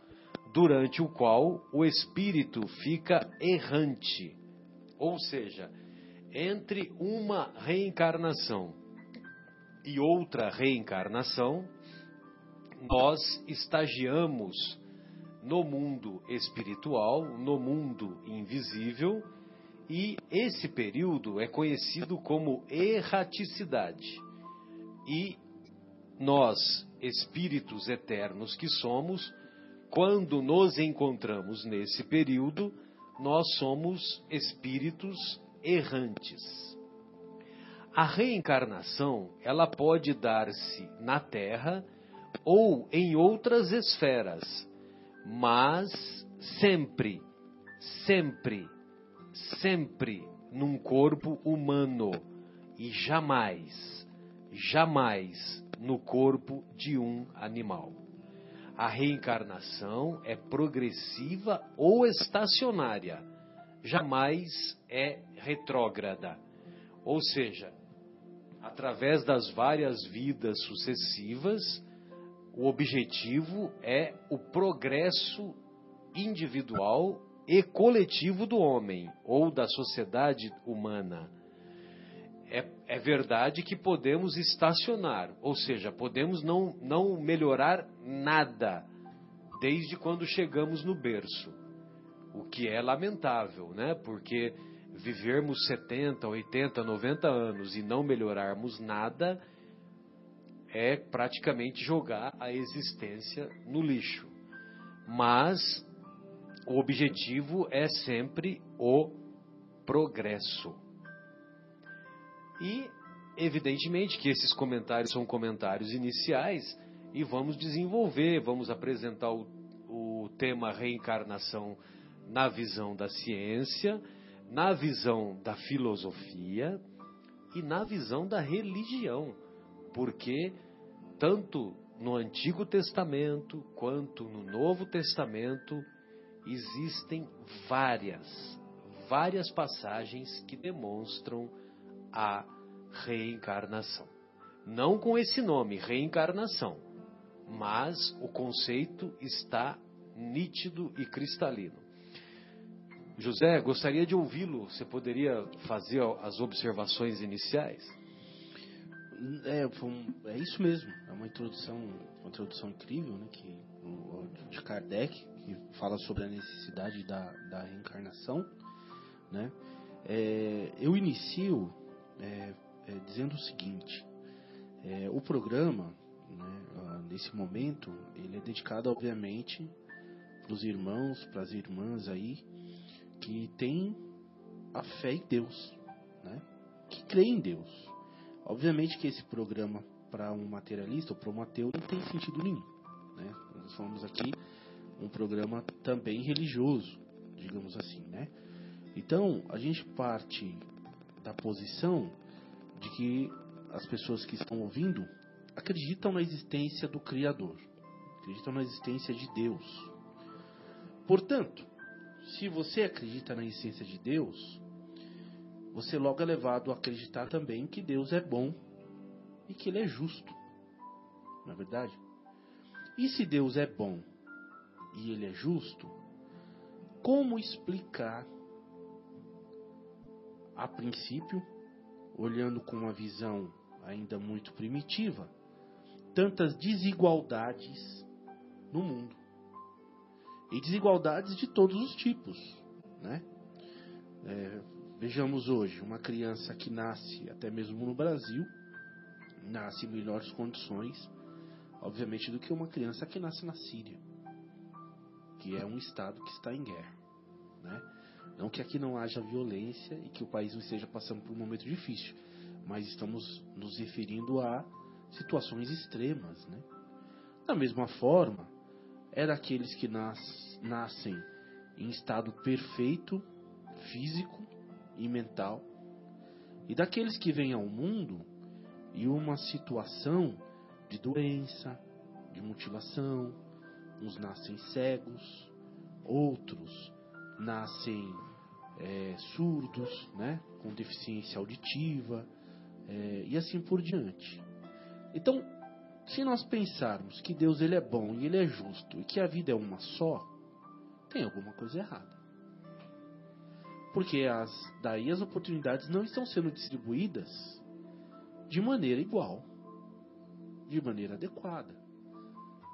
durante o qual o espírito fica errante ou seja, entre uma reencarnação e outra reencarnação, nós estagiamos no mundo espiritual, no mundo invisível, e esse período é conhecido como erraticidade. E nós, espíritos eternos que somos, quando nos encontramos nesse período, nós somos espíritos errantes. A reencarnação, ela pode dar-se na Terra ou em outras esferas, mas sempre, sempre, sempre num corpo humano e jamais, jamais no corpo de um animal. A reencarnação é progressiva ou estacionária, jamais é retrógrada. Ou seja, através das várias vidas sucessivas, o objetivo é o progresso individual e coletivo do homem ou da sociedade humana. É, é, verdade que podemos estacionar, ou seja, podemos não, não melhorar nada desde quando chegamos no berço. O que é lamentável, né? Porque vivermos 70, 80, 90 anos e não melhorarmos nada é praticamente jogar a existência no lixo. Mas o objetivo é sempre o progresso. E, evidentemente, que esses comentários são comentários iniciais e vamos desenvolver, vamos apresentar o, o tema reencarnação na visão da ciência, na visão da filosofia e na visão da religião, porque tanto no Antigo Testamento quanto no Novo Testamento existem várias, várias passagens que demonstram a reencarnação. Não com esse nome, reencarnação, mas o conceito está nítido e cristalino. José, gostaria de ouvi-lo. Você poderia fazer as observações iniciais? É, é isso mesmo. É uma introdução, uma introdução incrível, né, que de Kardec que fala sobre a necessidade da, da reencarnação, né? É, eu inicio é, é, dizendo o seguinte: é, o programa, né, ah, nesse momento, ele é dedicado, obviamente, para os irmãos, para as irmãs aí que têm a fé em Deus, né? Que creem em Deus. Obviamente que esse programa para um materialista ou para um ateu não tem sentido nenhum, né? Nós falamos aqui um programa também religioso, digamos assim, né? Então, a gente parte da posição de que as pessoas que estão ouvindo acreditam na existência do Criador, acreditam na existência de Deus. Portanto, se você acredita na existência de Deus, você logo é levado a acreditar também que Deus é bom e que Ele é justo. Não é verdade? E se Deus é bom e Ele é justo, como explicar, a princípio, olhando com uma visão ainda muito primitiva, tantas desigualdades no mundo? E desigualdades de todos os tipos, né? É, vejamos hoje, uma criança que nasce, até mesmo no Brasil, nasce em melhores condições, obviamente, do que uma criança que nasce na Síria que é um Estado que está em guerra. Né? Não que aqui não haja violência e que o país não esteja passando por um momento difícil, mas estamos nos referindo a situações extremas. Né? Da mesma forma, é daqueles que nas, nascem em estado perfeito, físico e mental, e daqueles que vêm ao mundo e uma situação de doença, de mutilação, uns nascem cegos, outros nascem é, surdos, né, com deficiência auditiva, é, e assim por diante. Então, se nós pensarmos que Deus ele é bom e ele é justo e que a vida é uma só, tem alguma coisa errada. Porque as, daí as oportunidades não estão sendo distribuídas de maneira igual, de maneira adequada.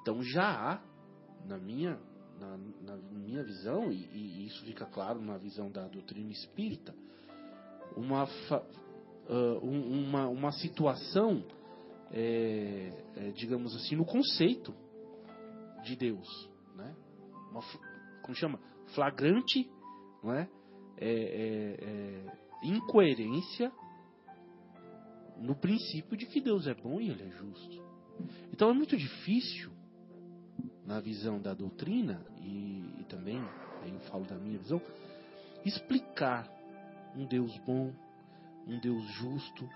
Então já há na minha, na, na minha visão, e, e, isso fica claro na visão da doutrina espírita, uma, uh, uma, uma situação, é, é, digamos assim, no conceito de Deus. Né? Uma, como chama? Flagrante não é? é, é, é incoerência no princípio de que Deus é bom e Ele é justo. Então é muito difícil, na visão da doutrina, e, e também, aí eu falo da minha visão, explicar um Deus bom, um Deus justo,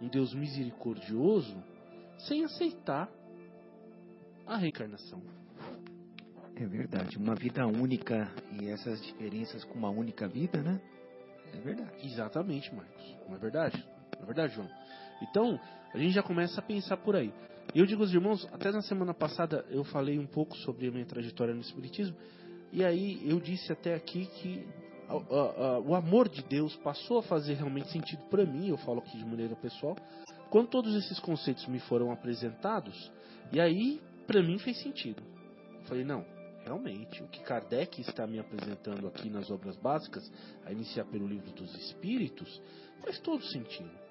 um Deus misericordioso, sem aceitar a reencarnação. É verdade, uma vida única e essas diferenças com uma única vida, né? É verdade. Exatamente, Marcos. Não é verdade? Não é verdade, João? Então, a gente já começa a pensar por aí. Eu digo aos irmãos, até na semana passada eu falei um pouco sobre a minha trajetória no Espiritismo, e aí eu disse até aqui que o amor de Deus passou a fazer realmente sentido para mim, eu falo aqui de maneira pessoal, quando todos esses conceitos me foram apresentados, e aí para mim fez sentido. Eu falei, não, realmente, o que Kardec está me apresentando aqui nas obras básicas, a iniciar pelo livro dos Espíritos, faz todo sentido.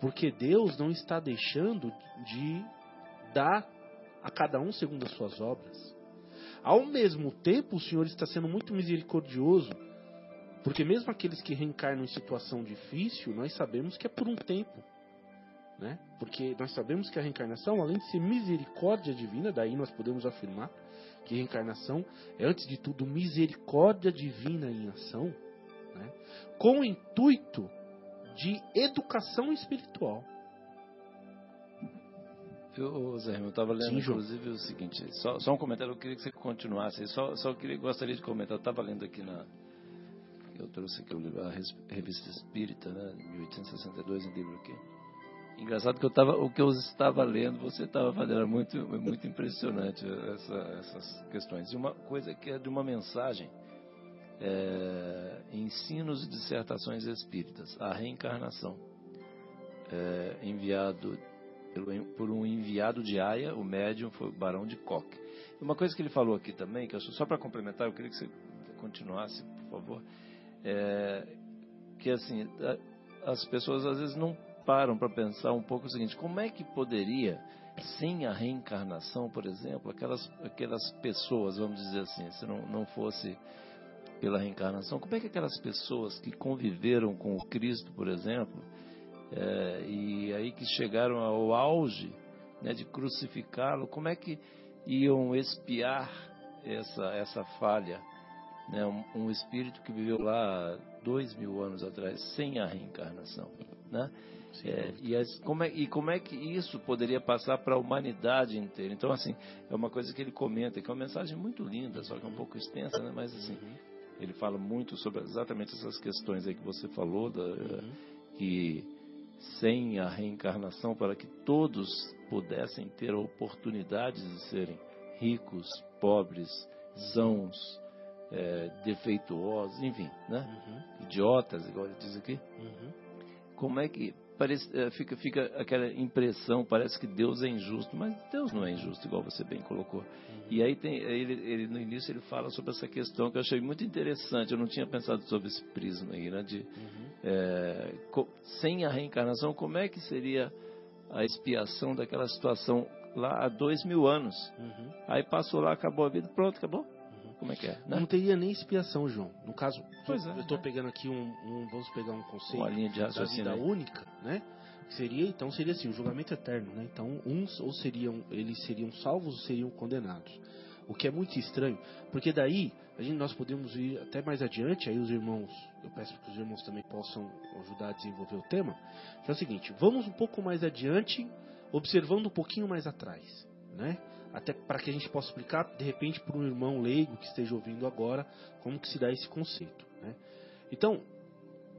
Porque Deus não está deixando de dar a cada um segundo as suas obras. Ao mesmo tempo, o Senhor está sendo muito misericordioso, porque mesmo aqueles que reencarnam em situação difícil, nós sabemos que é por um tempo. Né? Porque nós sabemos que a reencarnação, além de ser misericórdia divina, daí nós podemos afirmar que reencarnação é, antes de tudo, misericórdia divina em ação, né? com o intuito de educação espiritual. Eu, Zé, eu estava lendo, Sim, inclusive, o seguinte, só, só, um comentário, eu queria que você continuasse, só, só queria, gostaria de comentar, eu estava lendo aqui na, eu trouxe aqui o livro, a Revista Espírita, né, 1862, um livro aqui. Engraçado que eu tava, o que eu estava lendo, você estava fazendo, era muito, muito impressionante essa, essas questões. E uma coisa que é de uma mensagem, é, ensinos e dissertações espíritas, a reencarnação, é, enviado pelo, por um enviado de Aia, o médium foi o Barão de Koch. E uma coisa que ele falou aqui também, que eu, só para complementar, eu queria que você continuasse, por favor, é, que assim, as pessoas às vezes não param para pensar um pouco o seguinte: como é que poderia, sem a reencarnação, por exemplo, aquelas, aquelas pessoas, vamos dizer assim, se não, não fosse pela reencarnação, como é que aquelas pessoas que conviveram com o Cristo, por exemplo, é, e aí que chegaram ao auge né, de crucificá-lo, como é que iam espiar essa, essa falha? Né, um, um espírito que viveu lá dois mil anos atrás, sem a reencarnação. Né? É, e, as, como é, e como é que isso poderia passar para a humanidade inteira? Então, assim, é uma coisa que ele comenta, que é uma mensagem muito linda, só que é um pouco extensa, né? mas assim, uhum. Ele fala muito sobre exatamente essas questões aí que você falou, da, uhum. que sem a reencarnação, para que todos pudessem ter a oportunidade de serem ricos, pobres, sãos, é, defeituosos, enfim, né? Uhum. Idiotas, igual ele diz aqui. Uhum. Como é que parece, é, fica, fica aquela impressão, parece que Deus é injusto, mas Deus não é injusto, igual você bem colocou. Uhum. E aí tem, ele, ele, no início ele fala sobre essa questão que eu achei muito interessante, eu não tinha pensado sobre esse prisma aí, né? De, uhum. é, sem a reencarnação, como é que seria a expiação daquela situação lá há dois mil anos? Uhum. Aí passou lá, acabou a vida, pronto, acabou. Como é que é? Né? Não teria nem expiação, João. No caso, pois eu estou é, pegando aqui um, um, Vamos pegar um conceito Uma linha de da vida única, né? Seria, então, seria assim, o julgamento eterno, né? Então, uns ou seriam, eles seriam salvos ou seriam condenados. O que é muito estranho, porque daí a gente, nós podemos ir até mais adiante, aí os irmãos, eu peço que os irmãos também possam ajudar a desenvolver o tema. é o seguinte, vamos um pouco mais adiante, observando um pouquinho mais atrás, né? Até para que a gente possa explicar, de repente, para um irmão leigo que esteja ouvindo agora, como que se dá esse conceito. Né? Então,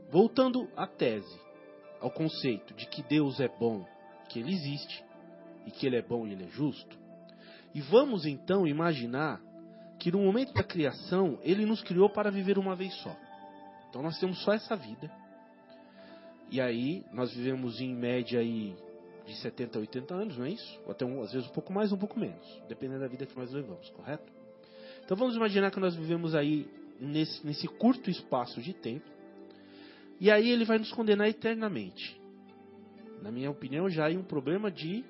voltando à tese, ao conceito de que Deus é bom, que Ele existe, e que Ele é bom e Ele é justo, e vamos então imaginar que no momento da criação, Ele nos criou para viver uma vez só. Então nós temos só essa vida. E aí, nós vivemos em média aí de 70 a 80 anos, não é isso? Ou até um, às vezes um pouco mais, um pouco menos, dependendo da vida que nós levamos, correto? Então vamos imaginar que nós vivemos aí nesse, nesse curto espaço de tempo, e aí ele vai nos condenar eternamente. Na minha opinião, já é um problema de,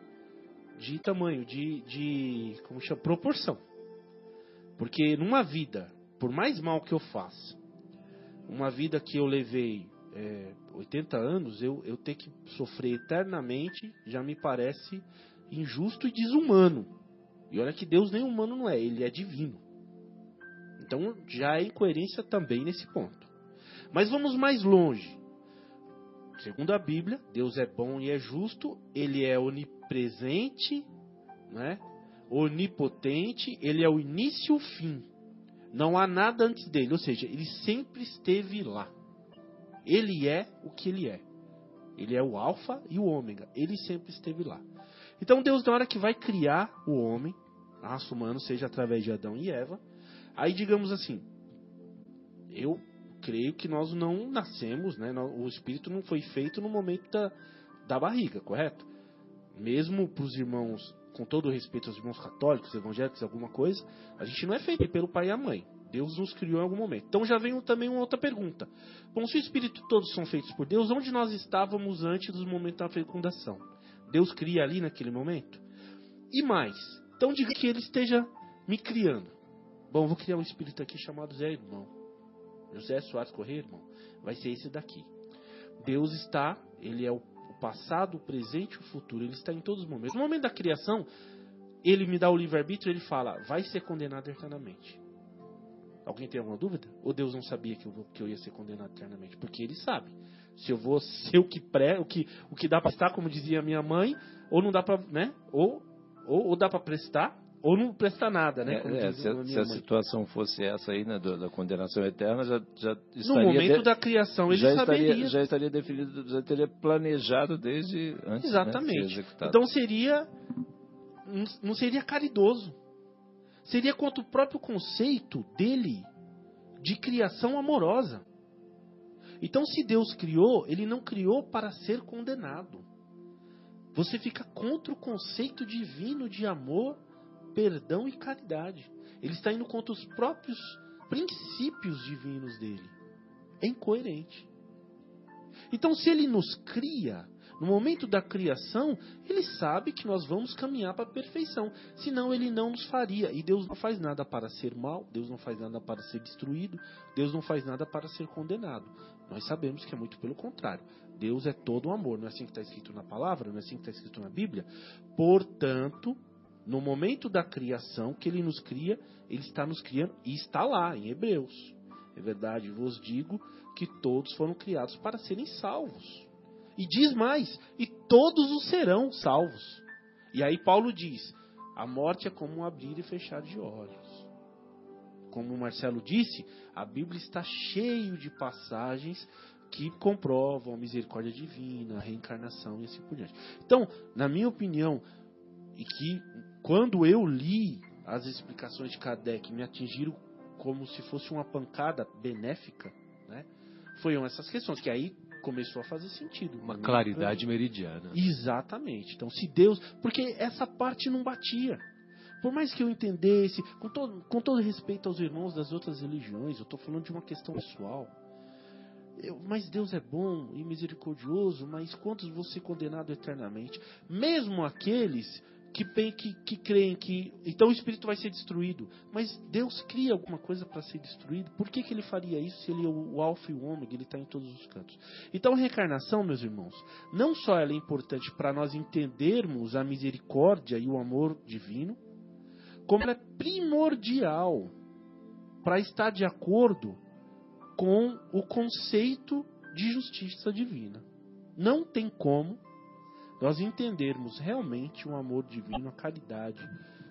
de tamanho, de, de como chama, proporção. Porque numa vida, por mais mal que eu faça, uma vida que eu levei é, 80 anos, eu, eu ter que sofrer eternamente já me parece injusto e desumano. E olha que Deus nem humano não é, ele é divino. Então já é incoerência também nesse ponto. Mas vamos mais longe. Segundo a Bíblia, Deus é bom e é justo, ele é onipresente, né? onipotente, ele é o início e o fim. Não há nada antes dele, ou seja, ele sempre esteve lá. Ele é o que ele é. Ele é o alfa e o ômega. Ele sempre esteve lá. Então Deus, na hora que vai criar o homem, a raça humana, seja através de Adão e Eva, aí digamos assim, eu creio que nós não nascemos, né? O espírito não foi feito no momento da, da barriga, correto? Mesmo para os irmãos, com todo respeito aos irmãos católicos, evangélicos, alguma coisa, a gente não é feito pelo pai e a mãe. Deus nos criou em algum momento. Então já vem também uma outra pergunta. Bom, se o espírito todos são feitos por Deus, onde nós estávamos antes do momento da fecundação? Deus cria ali naquele momento? E mais, então diga que ele esteja me criando. Bom, vou criar um espírito aqui chamado Zé Irmão. José Soares Correia, irmão. Vai ser esse daqui. Deus está, ele é o passado, o presente e o futuro. Ele está em todos os momentos. No momento da criação, ele me dá o livre-arbítrio, ele fala, vai ser condenado eternamente. Alguém tem alguma dúvida? Ou Deus não sabia que eu, que eu ia ser condenado eternamente? Porque ele sabe. Se eu vou ser o que pré, o que, o que dá para estar, como dizia minha mãe, ou não dá para, né? Ou, ou, ou dá para prestar, ou não presta nada, né? É, é, se, a, se a situação fosse essa aí, né, da condenação eterna, já, já estaria... No momento de, da criação ele já saberia. Estaria, já estaria definido, já teria planejado desde antes né, Exatamente. Né, então seria... Não seria caridoso. Seria contra o próprio conceito dele de criação amorosa. Então se Deus criou, ele não criou para ser condenado. Você fica contra o conceito divino de amor perdão e caridade. Ele está indo contra os próprios princípios divinos dele. É incoerente. Então, se ele nos cria, no momento da criação, ele sabe que nós vamos caminhar para a perfeição. Senão, ele não nos faria. E Deus não faz nada para ser mal, Deus não faz nada para ser destruído, Deus não faz nada para ser condenado. Nós sabemos que é muito pelo contrário. Deus é todo o amor. Não é assim que está escrito na palavra? Não é assim que está escrito na Bíblia? Portanto, no momento da criação que ele nos cria, ele está nos criando e está lá em Hebreus. É verdade, vos digo que todos foram criados para serem salvos. E diz mais: e todos os serão salvos. E aí Paulo diz: a morte é como um abrir e fechar de olhos. Como o Marcelo disse, a Bíblia está cheio de passagens que comprovam a misericórdia divina, a reencarnação e assim por diante. Então, na minha opinião, e que quando eu li as explicações de Kardec, me atingiram como se fosse uma pancada benéfica, né? Foram essas questões que aí começou a fazer sentido. Uma claridade meridiana. Exatamente. Então, se Deus, porque essa parte não batia. Por mais que eu entendesse, com todo, com todo respeito aos irmãos das outras religiões, eu estou falando de uma questão pessoal. Eu, mas Deus é bom e misericordioso, mas quantos vão ser condenados eternamente? Mesmo aqueles que, que, que creem que então o espírito vai ser destruído. Mas Deus cria alguma coisa para ser destruído. Por que, que ele faria isso se ele é o, o alfa e o ômega, ele está em todos os cantos? Então a reencarnação, meus irmãos, não só ela é importante para nós entendermos a misericórdia e o amor divino, como ela é primordial para estar de acordo com o conceito de justiça divina. Não tem como nós entendermos realmente o amor divino, a caridade,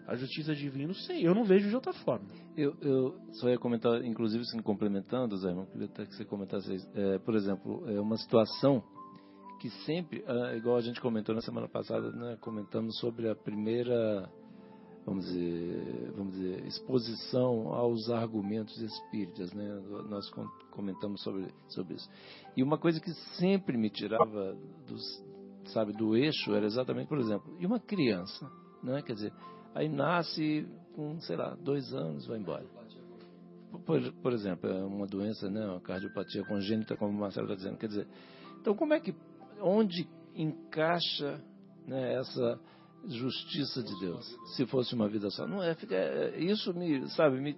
a justiça divina, sei, eu não vejo de outra forma. Eu, eu só ia comentar, inclusive, se complementando, Zé, eu queria até que você comentasse, é, por exemplo, é uma situação que sempre, é, igual a gente comentou na semana passada, né, comentamos sobre a primeira, vamos dizer, vamos dizer, exposição aos argumentos espíritas, né, nós comentamos sobre, sobre isso. E uma coisa que sempre me tirava dos, sabe, do eixo era exatamente, por exemplo, e uma criança, né? Quer dizer, aí nasce com, sei lá, dois anos, vai embora. Por, por exemplo, é uma doença, né? Uma cardiopatia congênita, como o Marcelo está dizendo. Quer dizer, então como é que, onde encaixa né, essa justiça de Deus? Se fosse uma vida só, não é? Fica, é, isso me, sabe, me,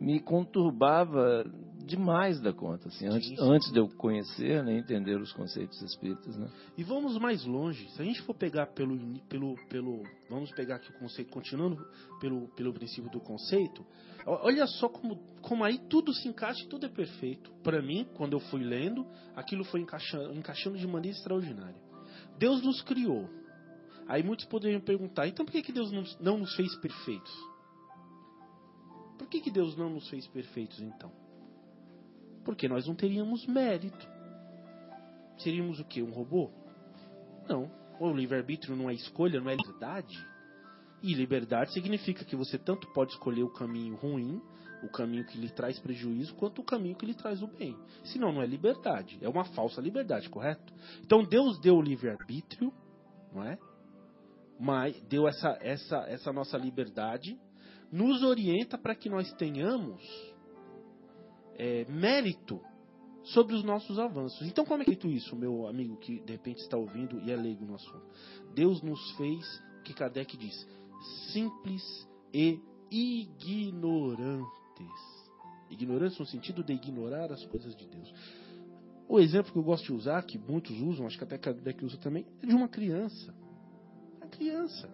me conturbava demais da conta, assim, antes, antes de eu conhecer, né, entender os conceitos espíritas, né? E vamos mais longe. Se a gente for pegar pelo, pelo, pelo vamos pegar aqui o conceito, continuando pelo, pelo princípio do conceito, olha só como, como aí tudo se encaixa e tudo é perfeito. Para mim, quando eu fui lendo, aquilo foi encaixando, encaixando de maneira extraordinária. Deus nos criou. Aí muitos poderiam perguntar, então por que, que Deus não, não nos fez perfeitos? Por que, que Deus não nos fez perfeitos então? Porque nós não teríamos mérito. Seríamos o que? Um robô? Não. O livre-arbítrio não é escolha, não é liberdade. E liberdade significa que você tanto pode escolher o caminho ruim, o caminho que lhe traz prejuízo, quanto o caminho que lhe traz o bem. Senão não é liberdade, é uma falsa liberdade, correto? Então Deus deu o livre-arbítrio, não é? Mas deu essa, essa, essa nossa liberdade, nos orienta para que nós tenhamos é, mérito sobre os nossos avanços. Então, como é feito isso, meu amigo que de repente está ouvindo e é leigo no assunto? Deus nos fez, o que Kardec diz, simples e ignorantes. Ignorantes no sentido de ignorar as coisas de Deus. O exemplo que eu gosto de usar, que muitos usam, acho que até Kardec usa também, é de uma criança. A criança.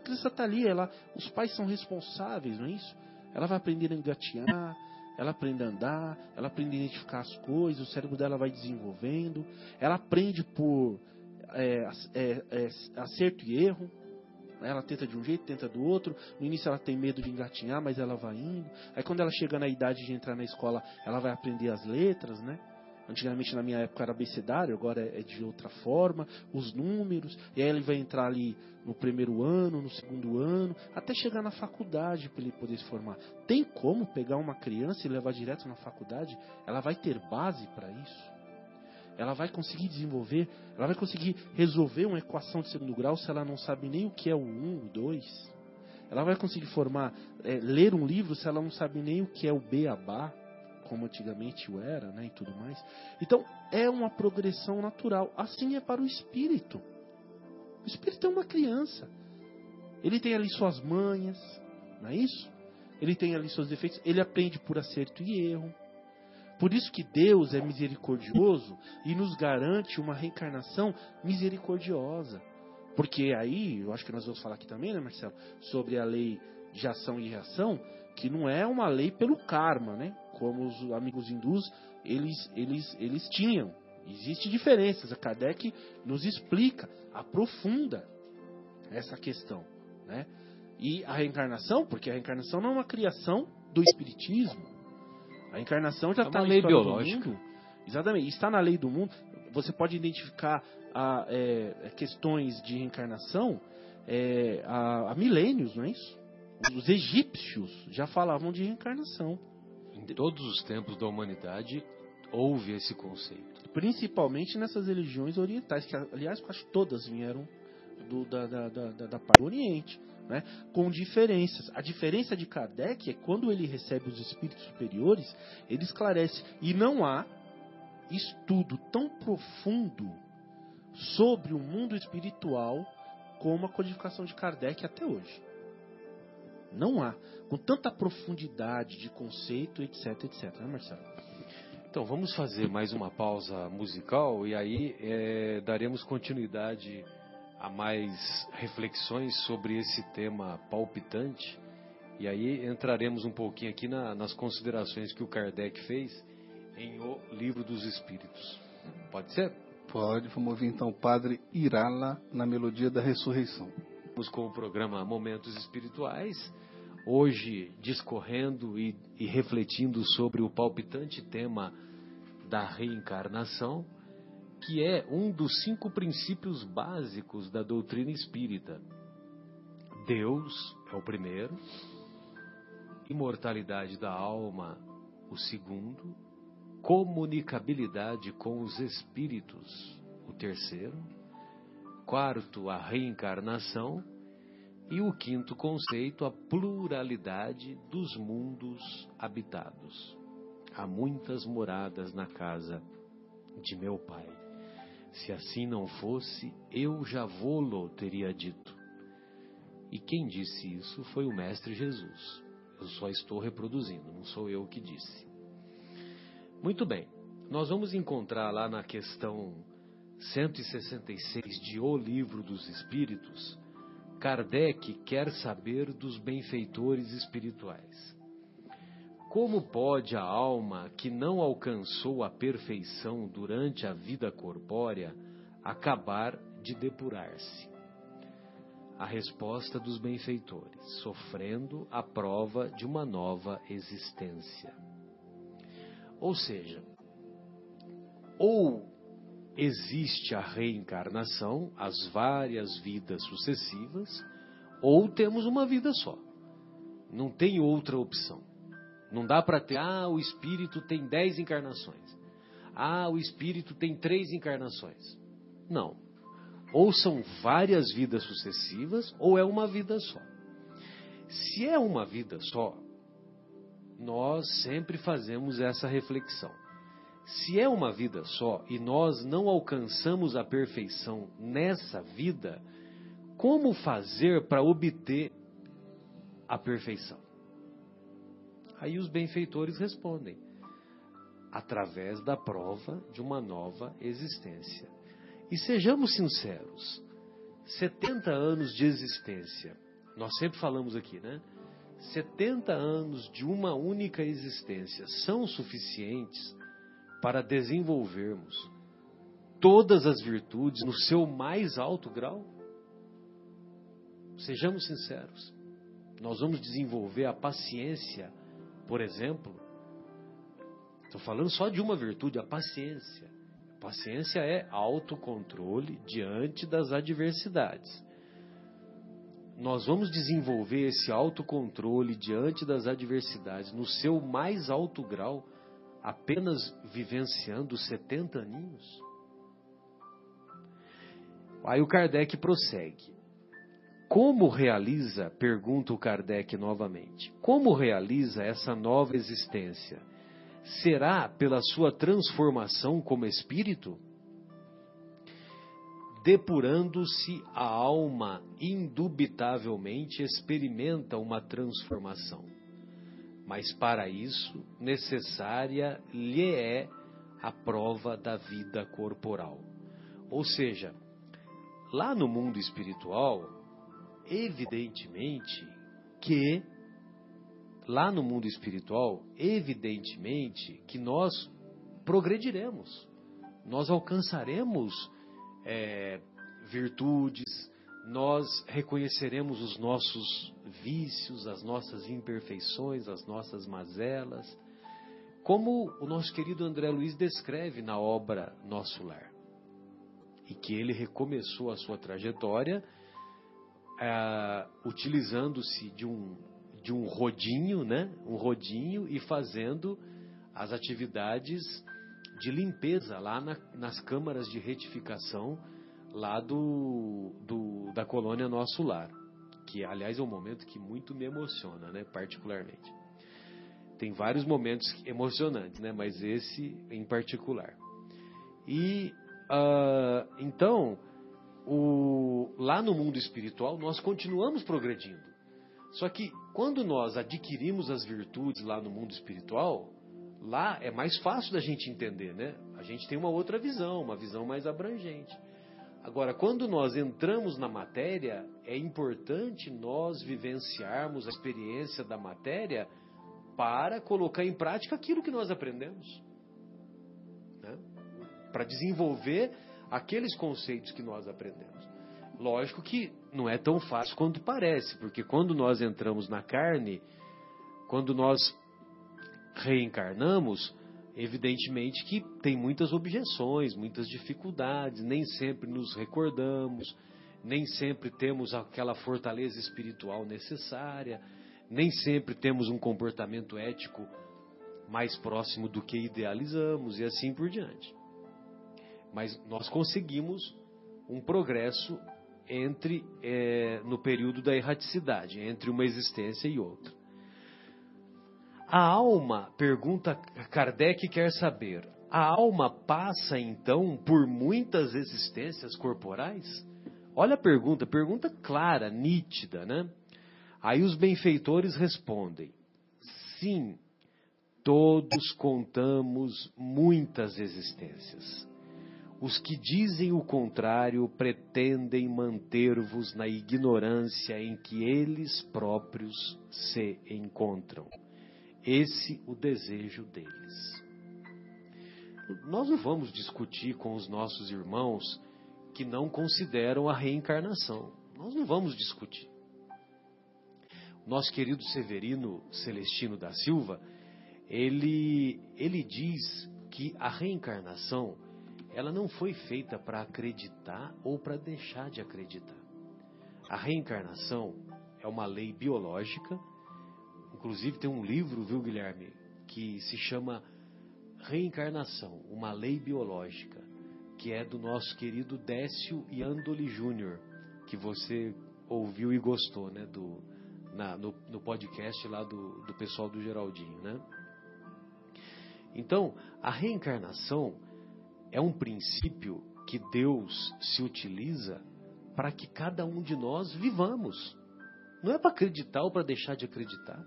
Criança está ali, ela, os pais são responsáveis, não é isso? Ela vai aprender a engatear, ela aprende a andar, ela aprende a identificar as coisas, o cérebro dela vai desenvolvendo, ela aprende por é, é, é, acerto e erro. Ela tenta de um jeito, tenta do outro. No início ela tem medo de engatinhar, mas ela vai indo. Aí quando ela chega na idade de entrar na escola, ela vai aprender as letras, né? Antigamente na minha época era abecedário, agora é de outra forma, os números, e aí ele vai entrar ali no primeiro ano, no segundo ano, até chegar na faculdade para ele poder se formar. Tem como pegar uma criança e levar direto na faculdade? Ela vai ter base para isso? Ela vai conseguir desenvolver, ela vai conseguir resolver uma equação de segundo grau se ela não sabe nem o que é o 1, o 2? Ela vai conseguir formar, é, ler um livro se ela não sabe nem o que é o beabá? Como antigamente o era, né, e tudo mais. Então, é uma progressão natural. Assim é para o espírito. O espírito é uma criança. Ele tem ali suas manhas, não é isso? Ele tem ali seus defeitos, ele aprende por acerto e erro. Por isso que Deus é misericordioso e nos garante uma reencarnação misericordiosa. Porque aí, eu acho que nós vamos falar aqui também, né, Marcelo, sobre a lei de ação e reação, que não é uma lei pelo karma, né? Como os amigos hindus, eles, eles, eles tinham. Existem diferenças. A Kardec nos explica, aprofunda essa questão. Né? E a reencarnação, porque a reencarnação não é uma criação do Espiritismo. A encarnação já está é tá na lei biológica. Exatamente. Está na lei do mundo. Você pode identificar a, é, questões de reencarnação é, há, há milênios, não é isso? Os egípcios já falavam de reencarnação. Em todos os tempos da humanidade houve esse conceito. Principalmente nessas religiões orientais, que aliás quase todas vieram do, da, da, da, da, parte do Oriente. Né? com diferenças. A diferença de Kardec é quando ele recebe os espíritos superiores, ele esclarece. E não há estudo tão profundo sobre o mundo espiritual como a codificação de Kardec até hoje. Não há. Com tanta profundidade de conceito, etc, etc. Né, Marcelo? Então, vamos fazer mais uma pausa musical e aí é, daremos continuidade a mais reflexões sobre esse tema palpitante. E aí entraremos um pouquinho aqui na, nas considerações que o Kardec fez em O Livro dos Espíritos. Pode ser? Pode. Vamos ouvir então o Padre Irala na Melodia da Ressurreição. Estamos com o programa Momentos Espirituais, hoje discorrendo e, e refletindo sobre o palpitante tema da reencarnação, que é um dos cinco princípios básicos da doutrina espírita. Deus é o primeiro, imortalidade da alma, o segundo, comunicabilidade com os espíritos, o terceiro, quarto, a reencarnação. E o quinto conceito, a pluralidade dos mundos habitados. Há muitas moradas na casa de meu pai. Se assim não fosse, eu já vou-lo teria dito. E quem disse isso foi o Mestre Jesus. Eu só estou reproduzindo, não sou eu que disse. Muito bem. Nós vamos encontrar lá na questão 166 de O Livro dos Espíritos, Kardec quer saber dos benfeitores espirituais. Como pode a alma que não alcançou a perfeição durante a vida corpórea acabar de depurar-se? A resposta dos benfeitores, sofrendo a prova de uma nova existência. Ou seja, ou existe a reencarnação, as várias vidas sucessivas, ou temos uma vida só. Não tem outra opção. Não dá para ter, ah, o espírito tem dez encarnações. Ah, o espírito tem três encarnações. Não. Ou são várias vidas sucessivas, ou é uma vida só. Se é uma vida só, nós sempre fazemos essa reflexão. Se é uma vida só e nós não alcançamos a perfeição nessa vida, como fazer para obter a perfeição? Aí os benfeitores respondem: através da prova de uma nova existência. E sejamos sinceros, 70 anos de existência, nós sempre falamos aqui, né? 70 anos de uma única existência são suficientes para desenvolvermos todas as virtudes no seu mais alto grau? Sejamos sinceros. Nós vamos desenvolver a paciência, por exemplo. Estou falando só de uma virtude, a paciência. Paciência é autocontrole diante das adversidades. Nós vamos desenvolver esse autocontrole diante das adversidades no seu mais alto grau apenas vivenciando 70 aninhos? Aí o Kardec prossegue. Como realiza, pergunta o Kardec novamente, como realiza essa nova existência? Será pela sua transformação como espírito? Depurando-se, a alma indubitavelmente experimenta uma transformação mas para isso necessária lhe é a prova da vida corporal. Ou seja, lá no mundo espiritual, evidentemente que lá no mundo espiritual, evidentemente que nós progrediremos, nós alcançaremos é, virtudes, nós reconheceremos os nossos vícios, as nossas imperfeições, as nossas mazelas, como o nosso querido André Luiz descreve na obra Nosso Lar. E que ele recomeçou a sua trajetória uh, utilizando-se de um, de um rodinho, né? Um rodinho e fazendo as atividades de limpeza lá na, nas câmaras de retificação lá do, do, da colônia Nosso Lar, que aliás é um momento que muito me emociona, né, particularmente. Tem vários momentos emocionantes, né, mas esse em particular. E uh, então, o, lá no mundo espiritual nós continuamos progredindo. Só que quando nós adquirimos as virtudes lá no mundo espiritual, lá é mais fácil da gente entender, né? A gente tem uma outra visão, uma visão mais abrangente. Agora, quando nós entramos na matéria, é importante nós vivenciarmos a experiência da matéria para colocar em prática aquilo que nós aprendemos. Né? Para desenvolver aqueles conceitos que nós aprendemos. Lógico que não é tão fácil quanto parece, porque quando nós entramos na carne, quando nós reencarnamos, Evidentemente que tem muitas objeções, muitas dificuldades, nem sempre nos recordamos, nem sempre temos aquela fortaleza espiritual necessária, nem sempre temos um comportamento ético mais próximo do que idealizamos e assim por diante. Mas nós conseguimos um progresso entre é, no período da erraticidade, entre uma existência e outra. A alma, pergunta Kardec, quer saber: a alma passa então por muitas existências corporais? Olha a pergunta, pergunta clara, nítida, né? Aí os benfeitores respondem: sim, Todos contamos muitas existências. Os que dizem o contrário pretendem manter-vos na ignorância em que eles próprios se encontram. Esse o desejo deles. Nós não vamos discutir com os nossos irmãos que não consideram a reencarnação. Nós não vamos discutir. Nosso querido Severino Celestino da Silva, ele, ele diz que a reencarnação ela não foi feita para acreditar ou para deixar de acreditar. A reencarnação é uma lei biológica. Inclusive tem um livro, viu, Guilherme, que se chama Reencarnação, uma lei biológica, que é do nosso querido Décio Iandoli Júnior, que você ouviu e gostou, né, do, na, no, no, podcast lá do, do pessoal do Geraldinho, né? Então, a reencarnação é um princípio que Deus se utiliza para que cada um de nós vivamos. Não é para acreditar ou para deixar de acreditar.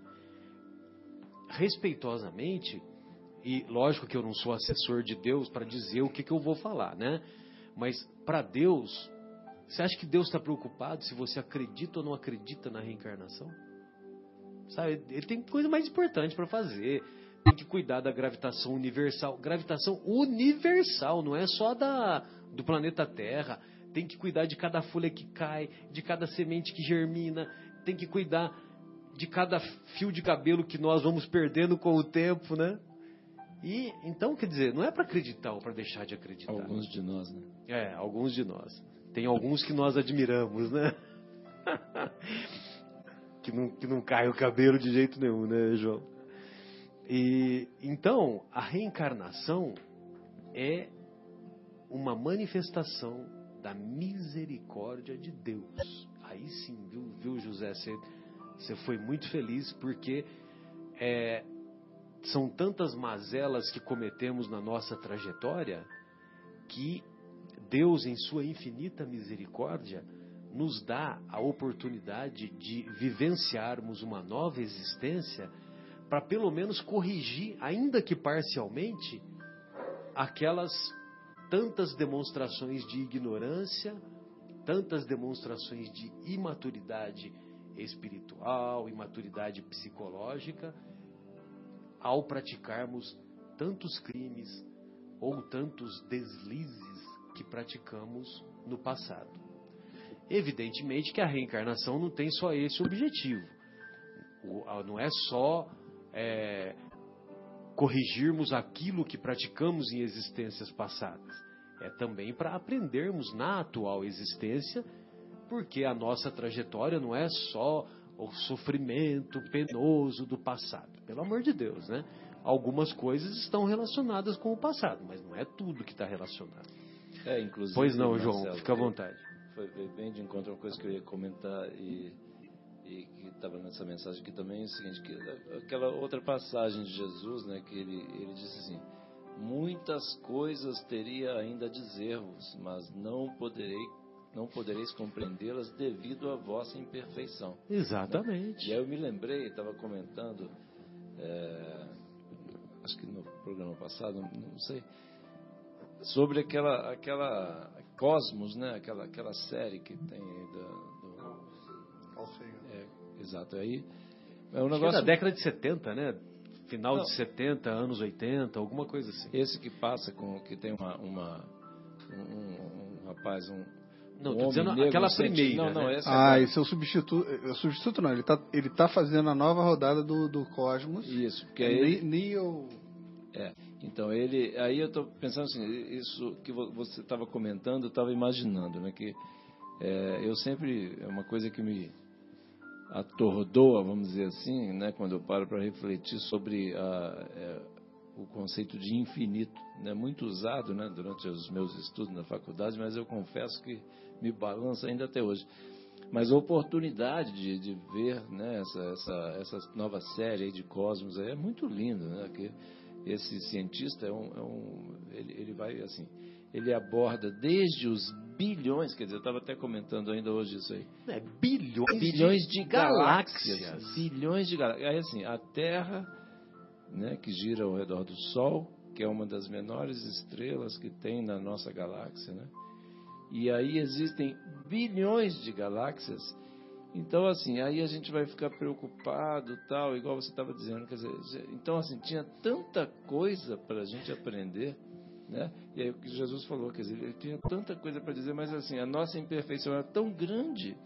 Respeitosamente, e lógico que eu não sou assessor de Deus para dizer o que, que eu vou falar, né? Mas para Deus, você acha que Deus está preocupado se você acredita ou não acredita na reencarnação? Sabe, ele tem coisa mais importante para fazer tem que cuidar da gravitação universal. Gravitação universal, não é só da, do planeta Terra. Tem que cuidar de cada folha que cai, de cada semente que germina. Tem que cuidar de cada fio de cabelo que nós vamos perdendo com o tempo, né? E então, quer dizer, não é para acreditar ou para deixar de acreditar. Alguns de nós, né? É, alguns de nós. Tem alguns que nós admiramos, né? que, não, que não cai o cabelo de jeito nenhum, né, João? E então a reencarnação é uma manifestação da misericórdia de Deus. Aí sim, viu, viu José? Você, você foi muito feliz porque é, são tantas mazelas que cometemos na nossa trajetória que Deus, em Sua infinita misericórdia, nos dá a oportunidade de vivenciarmos uma nova existência para pelo menos corrigir, ainda que parcialmente, aquelas tantas demonstrações de ignorância, tantas demonstrações de imaturidade espiritual, imaturidade psicológica, ao praticarmos tantos crimes ou tantos deslizes que praticamos no passado. Evidentemente que a reencarnação não tem só esse objetivo. Não é só é, corrigirmos aquilo que praticamos em existências passadas. É também para aprendermos na atual existência, porque a nossa trajetória não é só o sofrimento penoso do passado. Pelo amor de Deus, né? Algumas coisas estão relacionadas com o passado, mas não é tudo que está relacionado. É, inclusive. Pois não, João, Marcelo, fica à vontade. Foi bem de encontro uma coisa que eu ia comentar e e que estava nessa mensagem aqui também é o seguinte, que aquela outra passagem de Jesus, né, que ele, ele disse assim, muitas coisas teria ainda a dizer-vos, mas não poderei não podereis compreendê-las devido à vossa imperfeição. Exatamente. E aí eu me lembrei, estava comentando, é, acho que no programa passado, não sei, sobre aquela aquela Cosmos, né? Aquela aquela série que tem da, Exato. Aí é um negócio. É da década de 70, né? Final Não. de 70, anos 80, alguma coisa assim. Esse que passa com que tem uma, uma um, um, rapaz, um não, tô dizendo aquela primeira. Não, não, né? essa ah, é esse é o substituto. É o substituto não, ele está ele tá fazendo a nova rodada do, do Cosmos. Isso, porque é aí. Neo. É. Então ele. Aí eu estou pensando assim, isso que você estava comentando, eu estava imaginando, né? Que é, eu sempre. É uma coisa que me atordoa, vamos dizer assim, né, quando eu paro para refletir sobre a, é, o conceito de infinito, né, muito usado né, durante os meus estudos na faculdade, mas eu confesso que me balança ainda até hoje. Mas a oportunidade de, de ver né, essa, essa, essa nova série de Cosmos é muito lindo, né, que esse cientista é um, é um ele, ele vai assim, ele aborda desde os bilhões, quer dizer, eu estava até comentando ainda hoje isso aí. É, bilhões, bilhões de, de galáxias. galáxias. Bilhões de galáxias. Aí assim, a Terra né, que gira ao redor do Sol, que é uma das menores estrelas que tem na nossa galáxia, né? E aí existem bilhões de galáxias. Então, assim, aí a gente vai ficar preocupado, tal, igual você estava dizendo. Quer dizer, então, assim, tinha tanta coisa para a gente aprender, né? E aí o que Jesus falou, quer dizer, ele tinha tanta coisa para dizer, mas assim, a nossa imperfeição era tão grande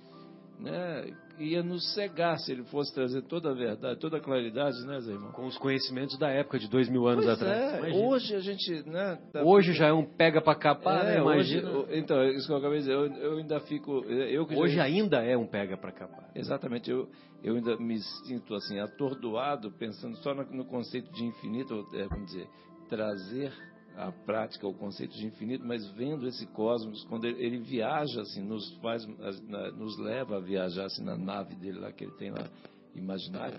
né, ia nos cegar se ele fosse trazer toda a verdade, toda a claridade, né, Zé irmão? Com os conhecimentos da época de dois mil anos pois atrás. É, hoje a gente, né? Tá hoje já é um pega para capar, é, né? Imagina. Hoje, então, isso que eu acabei de dizer, eu, eu ainda fico. Eu hoje já... ainda é um pega para capar. Exatamente, eu, eu ainda me sinto assim, atordoado, pensando só no, no conceito de infinito, é, vamos dizer, trazer a prática, o conceito de infinito, mas vendo esse cosmos, quando ele, ele viaja, assim, nos faz, nos leva a viajar assim, na nave dele lá que ele tem lá, imaginário,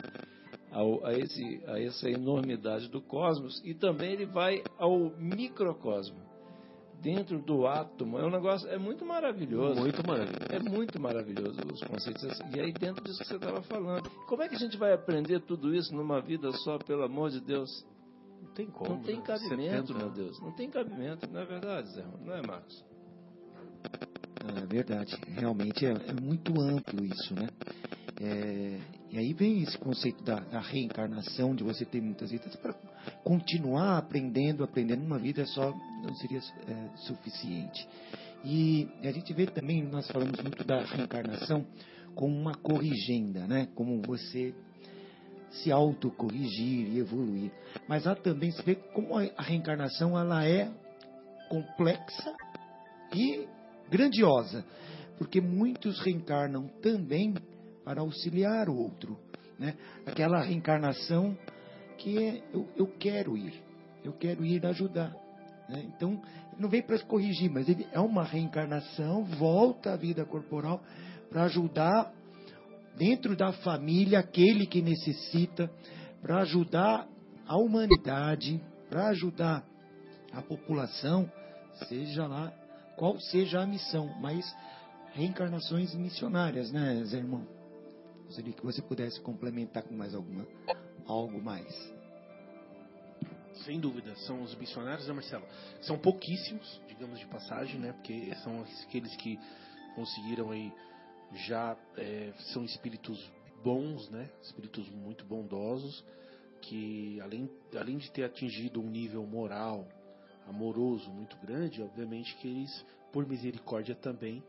ao, a, esse, a essa enormidade do cosmos, e também ele vai ao microcosmo, dentro do átomo, é um negócio, é muito maravilhoso. Muito maravilhoso. É muito maravilhoso os conceitos assim. E aí dentro disso que você estava falando, como é que a gente vai aprender tudo isso numa vida só, pelo amor de Deus? Não tem como. Não tem né? cabimento, meu Deus. Não tem cabimento, não é verdade, Zé? Não é, Marcos? É verdade. Realmente é, é muito amplo isso, né? É, e aí vem esse conceito da, da, reencarnação, de você ter muitas vidas, para continuar aprendendo, aprendendo uma vida só não seria é, suficiente. E a gente vê também, nós falamos muito da reencarnação como uma corrigenda, né? Como você se autocorrigir e evoluir. Mas há também se vê como a reencarnação ela é complexa e grandiosa, porque muitos reencarnam também para auxiliar o outro, né? Aquela reencarnação que é eu, eu quero ir, eu quero ir ajudar. Né? Então, não vem para corrigir, mas ele é uma reencarnação, volta à vida corporal para ajudar dentro da família aquele que necessita, para ajudar a humanidade, para ajudar a população, seja lá qual seja a missão, mas reencarnações missionárias, né, Zé irmão? Gostaria que você pudesse complementar com mais alguma algo mais. Sem dúvida, são os missionários, né, Marcelo? São pouquíssimos, digamos de passagem, né? Porque são aqueles que conseguiram aí já é, são espíritos bons, né? Espíritos muito bondosos que além, além de ter atingido um nível moral, amoroso muito grande, obviamente que eles, por misericórdia também,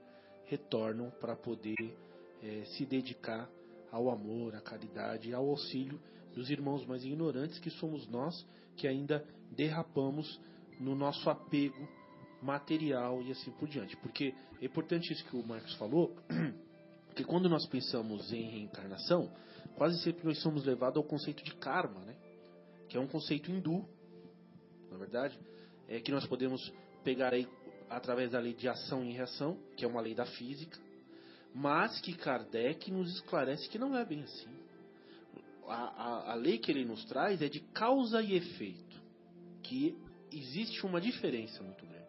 retornam para poder é, se dedicar ao amor, à caridade, ao auxílio dos irmãos mais ignorantes que somos nós, que ainda derrapamos no nosso apego material e assim por diante. Porque é importante isso que o Marcos falou, Porque quando nós pensamos em reencarnação, quase sempre nós somos levados ao conceito de karma, né? Que é um conceito hindu, na é verdade, é que nós podemos pegar aí através da lei de ação e reação, que é uma lei da física, mas que Kardec nos esclarece que não é bem assim. A, a, a lei que ele nos traz é de causa e efeito, que existe uma diferença muito grande.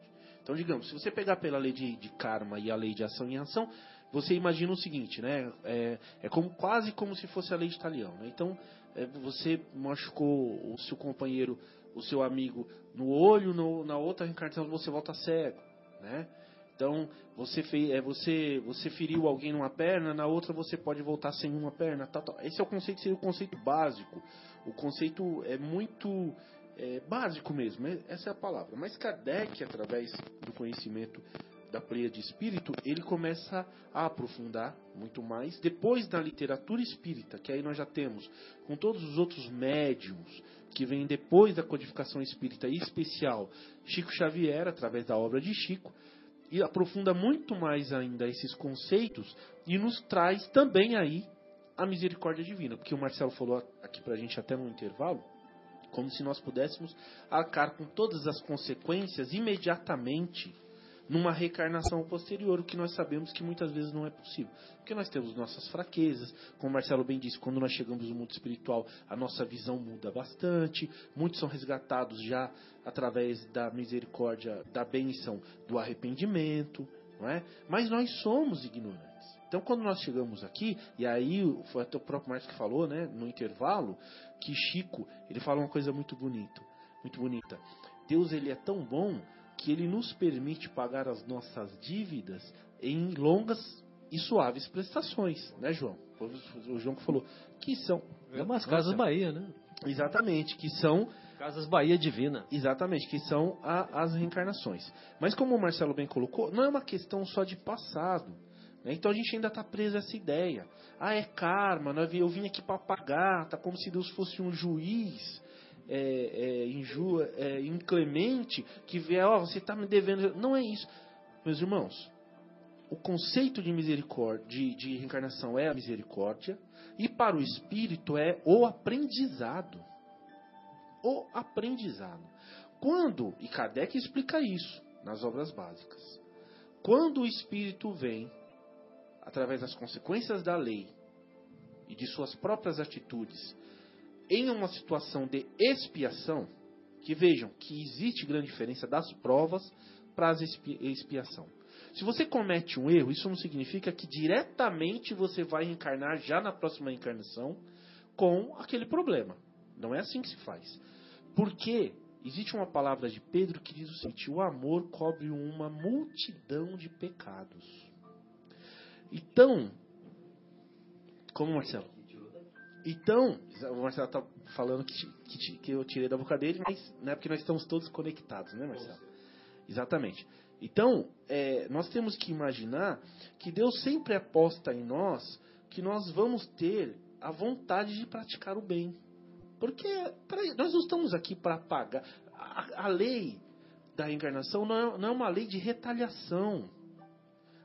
Então, digamos, se você pegar pela lei de, de karma e a lei de ação e reação, você imagina o seguinte, né? É, é como, quase como se fosse a lei de talião. Né? Então, é, você machucou o seu companheiro, o seu amigo no olho, no, na outra reencarnação você volta cego, né? Então, você, fez, é, você, você feriu alguém numa perna, na outra você pode voltar sem uma perna. Tal, tal. Esse é o conceito, seria o conceito básico. O conceito é muito é, básico mesmo, é, essa é a palavra. Mas Kardec, através do conhecimento da pleia de espírito, ele começa a aprofundar muito mais. Depois da literatura espírita, que aí nós já temos, com todos os outros médiums que vêm depois da codificação espírita, em especial Chico Xavier, através da obra de Chico, e aprofunda muito mais ainda esses conceitos e nos traz também aí a misericórdia divina, porque o Marcelo falou aqui para a gente até no intervalo, como se nós pudéssemos arcar com todas as consequências imediatamente numa reencarnação posterior, o que nós sabemos que muitas vezes não é possível. Porque nós temos nossas fraquezas, como Marcelo bem disse, quando nós chegamos no mundo espiritual, a nossa visão muda bastante, muitos são resgatados já através da misericórdia, da bênção do arrependimento, não é? Mas nós somos ignorantes. Então, quando nós chegamos aqui, e aí foi até o próprio Marcos que falou, né, no intervalo, que Chico, ele fala uma coisa muito bonita, muito bonita. Deus ele é tão bom que ele nos permite pagar as nossas dívidas em longas e suaves prestações, né, João? O João que falou que são é umas casas Bahia, né? Exatamente, que são Casas Bahia Divina. Exatamente, que são a, as reencarnações. Mas como o Marcelo bem colocou, não é uma questão só de passado. Né? Então a gente ainda está preso a essa ideia. Ah, é karma, eu vim aqui para pagar, tá como se Deus fosse um juiz é, é, inju, é, inclemente que vê, ó, oh, você está me devendo. Não é isso. Meus irmãos, o conceito de misericórdia, de, de reencarnação é a misericórdia, e para o espírito é o aprendizado. O aprendizado. Quando, e Kardec explica isso nas obras básicas, quando o espírito vem através das consequências da lei e de suas próprias atitudes, em uma situação de expiação, que vejam que existe grande diferença das provas para a expiação. Se você comete um erro, isso não significa que diretamente você vai reencarnar já na próxima encarnação com aquele problema. Não é assim que se faz. Porque existe uma palavra de Pedro que diz o seguinte: o amor cobre uma multidão de pecados. Então, como Marcelo? Então, o Marcelo está falando que, que, que, eu tirei da boca dele, mas não é porque nós estamos todos conectados, né, Marcelo? Exatamente. Então, é, nós temos que imaginar que Deus sempre aposta em nós que nós vamos ter a vontade de praticar o bem. Porque nós não estamos aqui para pagar. A, a, lei da encarnação não é, não é uma lei de retaliação.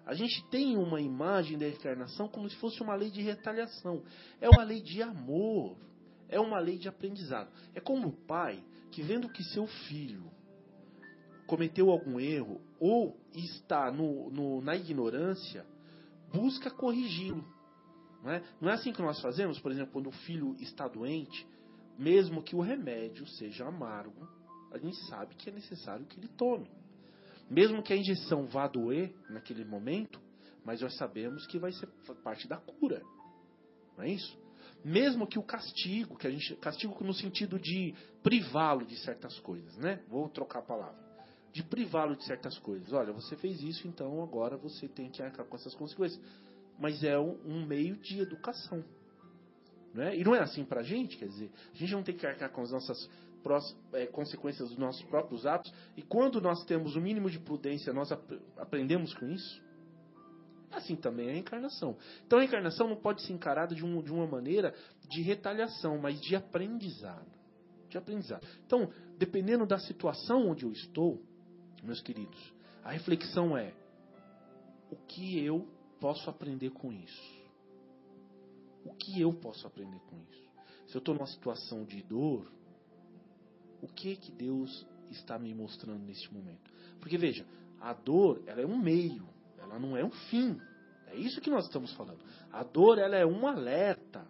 A gente tem uma imagem da encarnação como se fosse uma lei de retaliação. É uma lei de amor. É uma lei de aprendizado. É como o pai que, vendo que seu filho cometeu algum erro ou está no, no, na ignorância, busca corrigi-lo. Não é? não é assim que nós fazemos, por exemplo, quando o filho está doente, mesmo que o remédio seja amargo, a gente sabe que é necessário que ele tome. Mesmo que a injeção vá doer naquele momento, mas nós sabemos que vai ser parte da cura. Não é isso? Mesmo que o castigo, que a gente castigo no sentido de privá-lo de certas coisas, né? Vou trocar a palavra. De privá-lo de certas coisas. Olha, você fez isso, então agora você tem que arcar com essas consequências. Mas é um, um meio de educação. Né? E não é assim para a gente, quer dizer, a gente não tem que arcar com as nossas é, consequências dos nossos próprios atos, e quando nós temos o mínimo de prudência, nós ap aprendemos com isso. Assim também é a encarnação. Então a encarnação não pode ser encarada de, um, de uma maneira de retaliação, mas de aprendizado. De aprendizado. Então, dependendo da situação onde eu estou, meus queridos, a reflexão é: o que eu posso aprender com isso? O que eu posso aprender com isso? Se eu estou numa situação de dor, o que que Deus está me mostrando neste momento? Porque veja, a dor ela é um meio, ela não é um fim. É isso que nós estamos falando. A dor ela é um alerta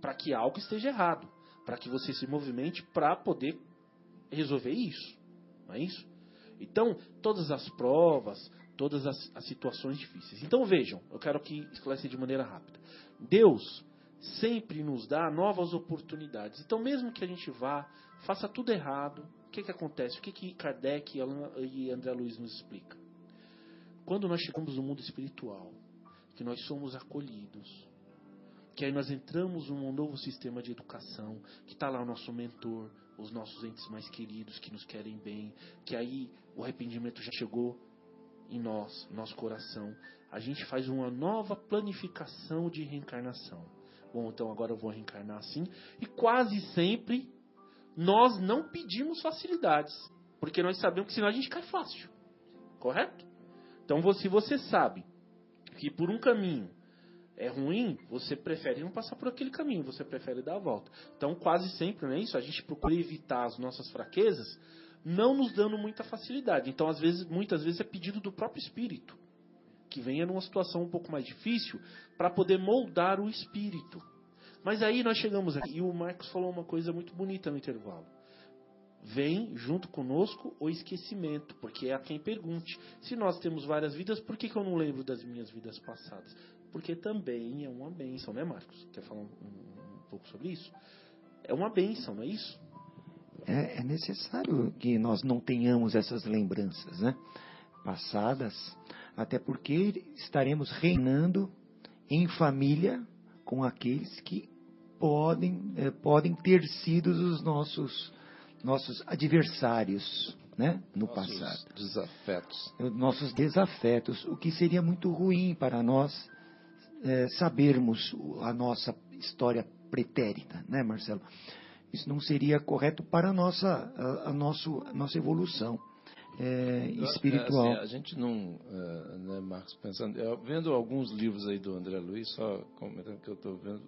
para que algo esteja errado, para que você se movimente para poder resolver isso. Não é isso? Então, todas as provas, todas as, as situações difíceis. Então vejam, eu quero aqui esclarecer de maneira rápida. Deus sempre nos dá novas oportunidades. Então, mesmo que a gente vá, faça tudo errado, o que, que acontece? O que, que Kardec e André Luiz nos explica? Quando nós chegamos no mundo espiritual, que nós somos acolhidos, que aí nós entramos num novo sistema de educação, que está lá o nosso mentor, os nossos entes mais queridos que nos querem bem, que aí o arrependimento já chegou em nós, nosso coração. A gente faz uma nova planificação de reencarnação. Bom, então agora eu vou reencarnar assim. E quase sempre nós não pedimos facilidades. Porque nós sabemos que senão a gente cai fácil. Correto? Então, se você sabe que por um caminho é ruim, você prefere não passar por aquele caminho, você prefere dar a volta. Então, quase sempre, não é isso? A gente procura evitar as nossas fraquezas, não nos dando muita facilidade. Então, às vezes, muitas vezes é pedido do próprio espírito que venha numa situação um pouco mais difícil para poder moldar o espírito. Mas aí nós chegamos aqui e o Marcos falou uma coisa muito bonita no intervalo. Vem junto conosco o esquecimento, porque é a quem pergunte. Se nós temos várias vidas, por que, que eu não lembro das minhas vidas passadas? porque também é uma bênção, né, Marcos? Quer falar um, um, um pouco sobre isso? É uma bênção, não é isso? É, é, necessário que nós não tenhamos essas lembranças, né? Passadas, até porque estaremos reinando em família com aqueles que podem, é, podem ter sido os nossos, nossos adversários, né? No nossos passado. Desafetos. Nossos desafetos, o que seria muito ruim para nós é, sabermos a nossa história pretérita, né, Marcelo? Isso não seria correto para a nossa, a, a, nosso, a nossa evolução é, espiritual. É, assim, a gente não, é, né, Marcos, pensando, eu, vendo alguns livros aí do André Luiz, só comentando que eu estou vendo,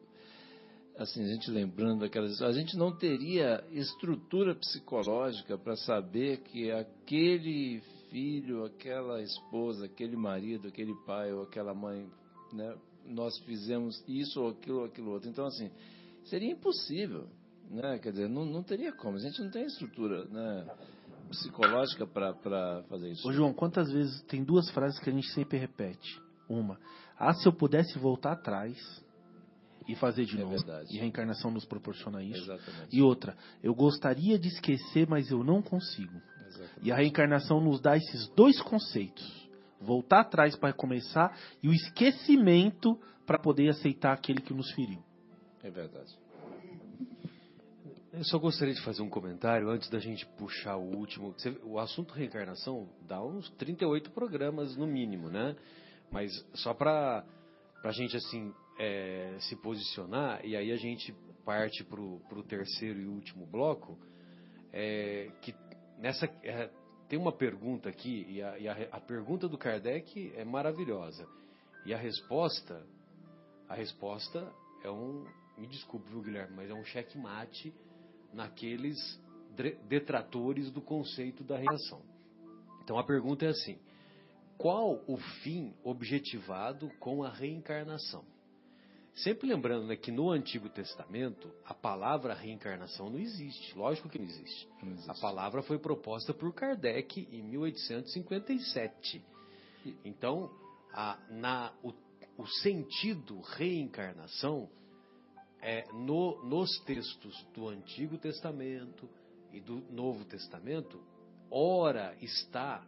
assim, a gente lembrando daquelas, a gente não teria estrutura psicológica para saber que aquele filho, aquela esposa, aquele marido, aquele pai ou aquela mãe, né, nós fizemos isso ou aquilo ou aquilo outro. Então, assim, seria impossível, né? Quer dizer, não, não teria como. A gente não tem estrutura, né? Psicológica para fazer isso. Ô João, quantas vezes tem duas frases que a gente sempre repete? Uma, ah, se eu pudesse voltar atrás e fazer de é novo. Verdade. E a reencarnação nos proporciona isso. Exatamente. E outra, eu gostaria de esquecer, mas eu não consigo. Exatamente. E a reencarnação nos dá esses dois conceitos voltar atrás para começar e o esquecimento para poder aceitar aquele que nos feriu. É verdade. Eu só gostaria de fazer um comentário antes da gente puxar o último. O assunto reencarnação dá uns 38 programas no mínimo, né? Mas só para a gente assim é, se posicionar e aí a gente parte para o terceiro e último bloco, é, que nessa é, tem uma pergunta aqui, e, a, e a, a, pergunta do Kardec é maravilhosa. E a resposta, a resposta é um, me desculpe, viu, Guilherme, mas é um checkmate naqueles detratores do conceito da reencarnação. Então a pergunta é assim: qual o fim objetivado com a reencarnação? Sempre lembrando né, que no Antigo Testamento a palavra reencarnação não existe. Lógico que não existe. Não existe. A palavra foi proposta por Kardec em 1857. Então, a, na, o, o, sentido reencarnação é no, nos textos do Antigo Testamento e do Novo Testamento, ora está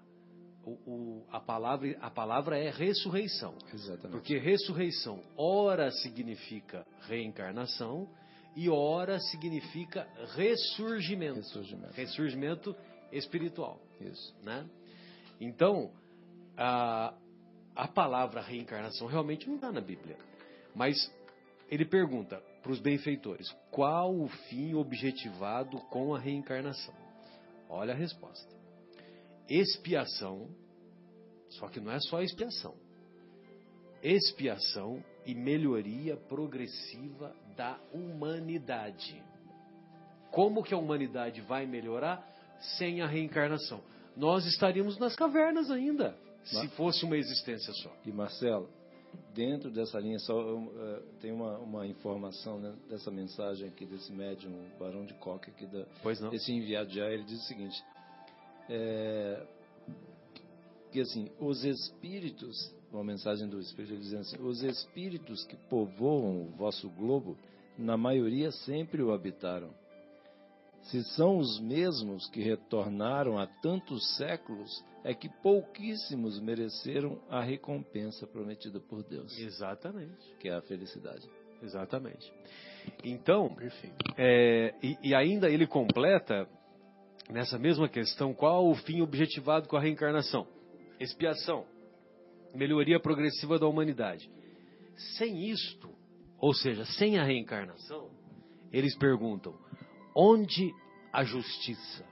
o, o, a, palavra, a palavra é ressurreição. Exatamente. Porque ressurreição, ora significa reencarnação e ora significa ressurgimento. Ressurgimento. Ressurgimento espiritual. Isso. Né? Então, a, a palavra reencarnação realmente não está na Bíblia. Mas ele pergunta para os benfeitores: qual o fim objetivado com a reencarnação? Olha a resposta expiação, só que não é só expiação. Expiação e melhoria progressiva da humanidade. Como que a humanidade vai melhorar sem a reencarnação? Nós estaríamos nas cavernas ainda, se fosse uma existência só. E Marcelo, dentro dessa linha, só uh, tem uma, uma informação né, dessa mensagem aqui desse médium, Barão de Coca, aqui da, desse enviado já, ele diz o seguinte: é, que assim, os espíritos, uma mensagem do Espírito dizendo assim, os espíritos que povoam o vosso globo, na maioria sempre o habitaram. Se são os mesmos que retornaram há tantos séculos, é que pouquíssimos mereceram a recompensa prometida por Deus. Exatamente. Que é a felicidade. Exatamente. Então, é, e, e ainda ele completa nessa mesma questão, qual o fim objetivado com a reencarnação? Expiação, melhoria progressiva da humanidade. Sem isto, ou seja, sem a reencarnação, eles perguntam: onde a justiça?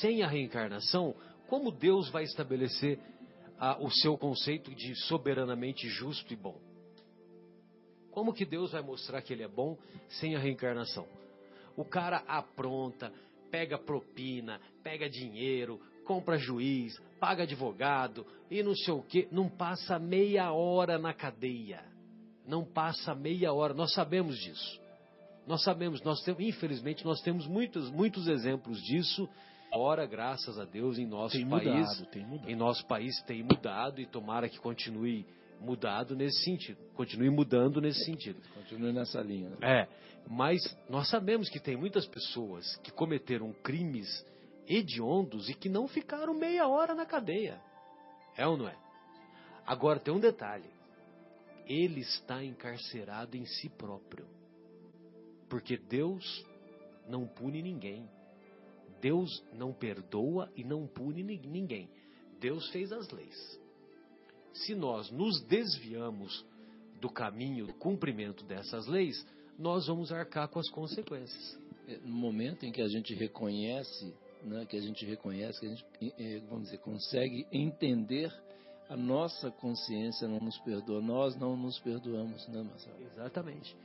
Sem a reencarnação, como Deus vai estabelecer a, o seu conceito de soberanamente justo e bom? Como que Deus vai mostrar que ele é bom sem a reencarnação? O cara apronta, pega propina, pega dinheiro, compra juiz, paga advogado e não sei o que, não passa meia hora na cadeia. Não passa meia hora, nós sabemos disso. Nós sabemos, nós temos, infelizmente, nós temos muitos, muitos exemplos disso Ora, graças a Deus, em nosso Tem país, mudado, tem mudado. em nosso país tem mudado e tomara que continue mudado nesse sentido, continue mudando nesse sentido. Continue nessa linha. né? É, mas nós sabemos que tem muitas pessoas que cometeram crimes hediondos e que não ficaram meia hora na cadeia. É ou não é? Agora tem um detalhe. Ele está encarcerado em si próprio. Porque Deus não pune ninguém. Deus não perdoa e não pune ni- ninguém. Deus fez as leis. Se nós nos desviamos do caminho do cumprimento dessas leis, nós vamos arcar com as consequências. É, No momento em que a gente reconhece, né, que a gente reconhece, que a gente, eh, vamos dizer, consegue entender a nossa consciência não nos perdoa, nós não nos perdoamos, né, Marcelo? Exatamente.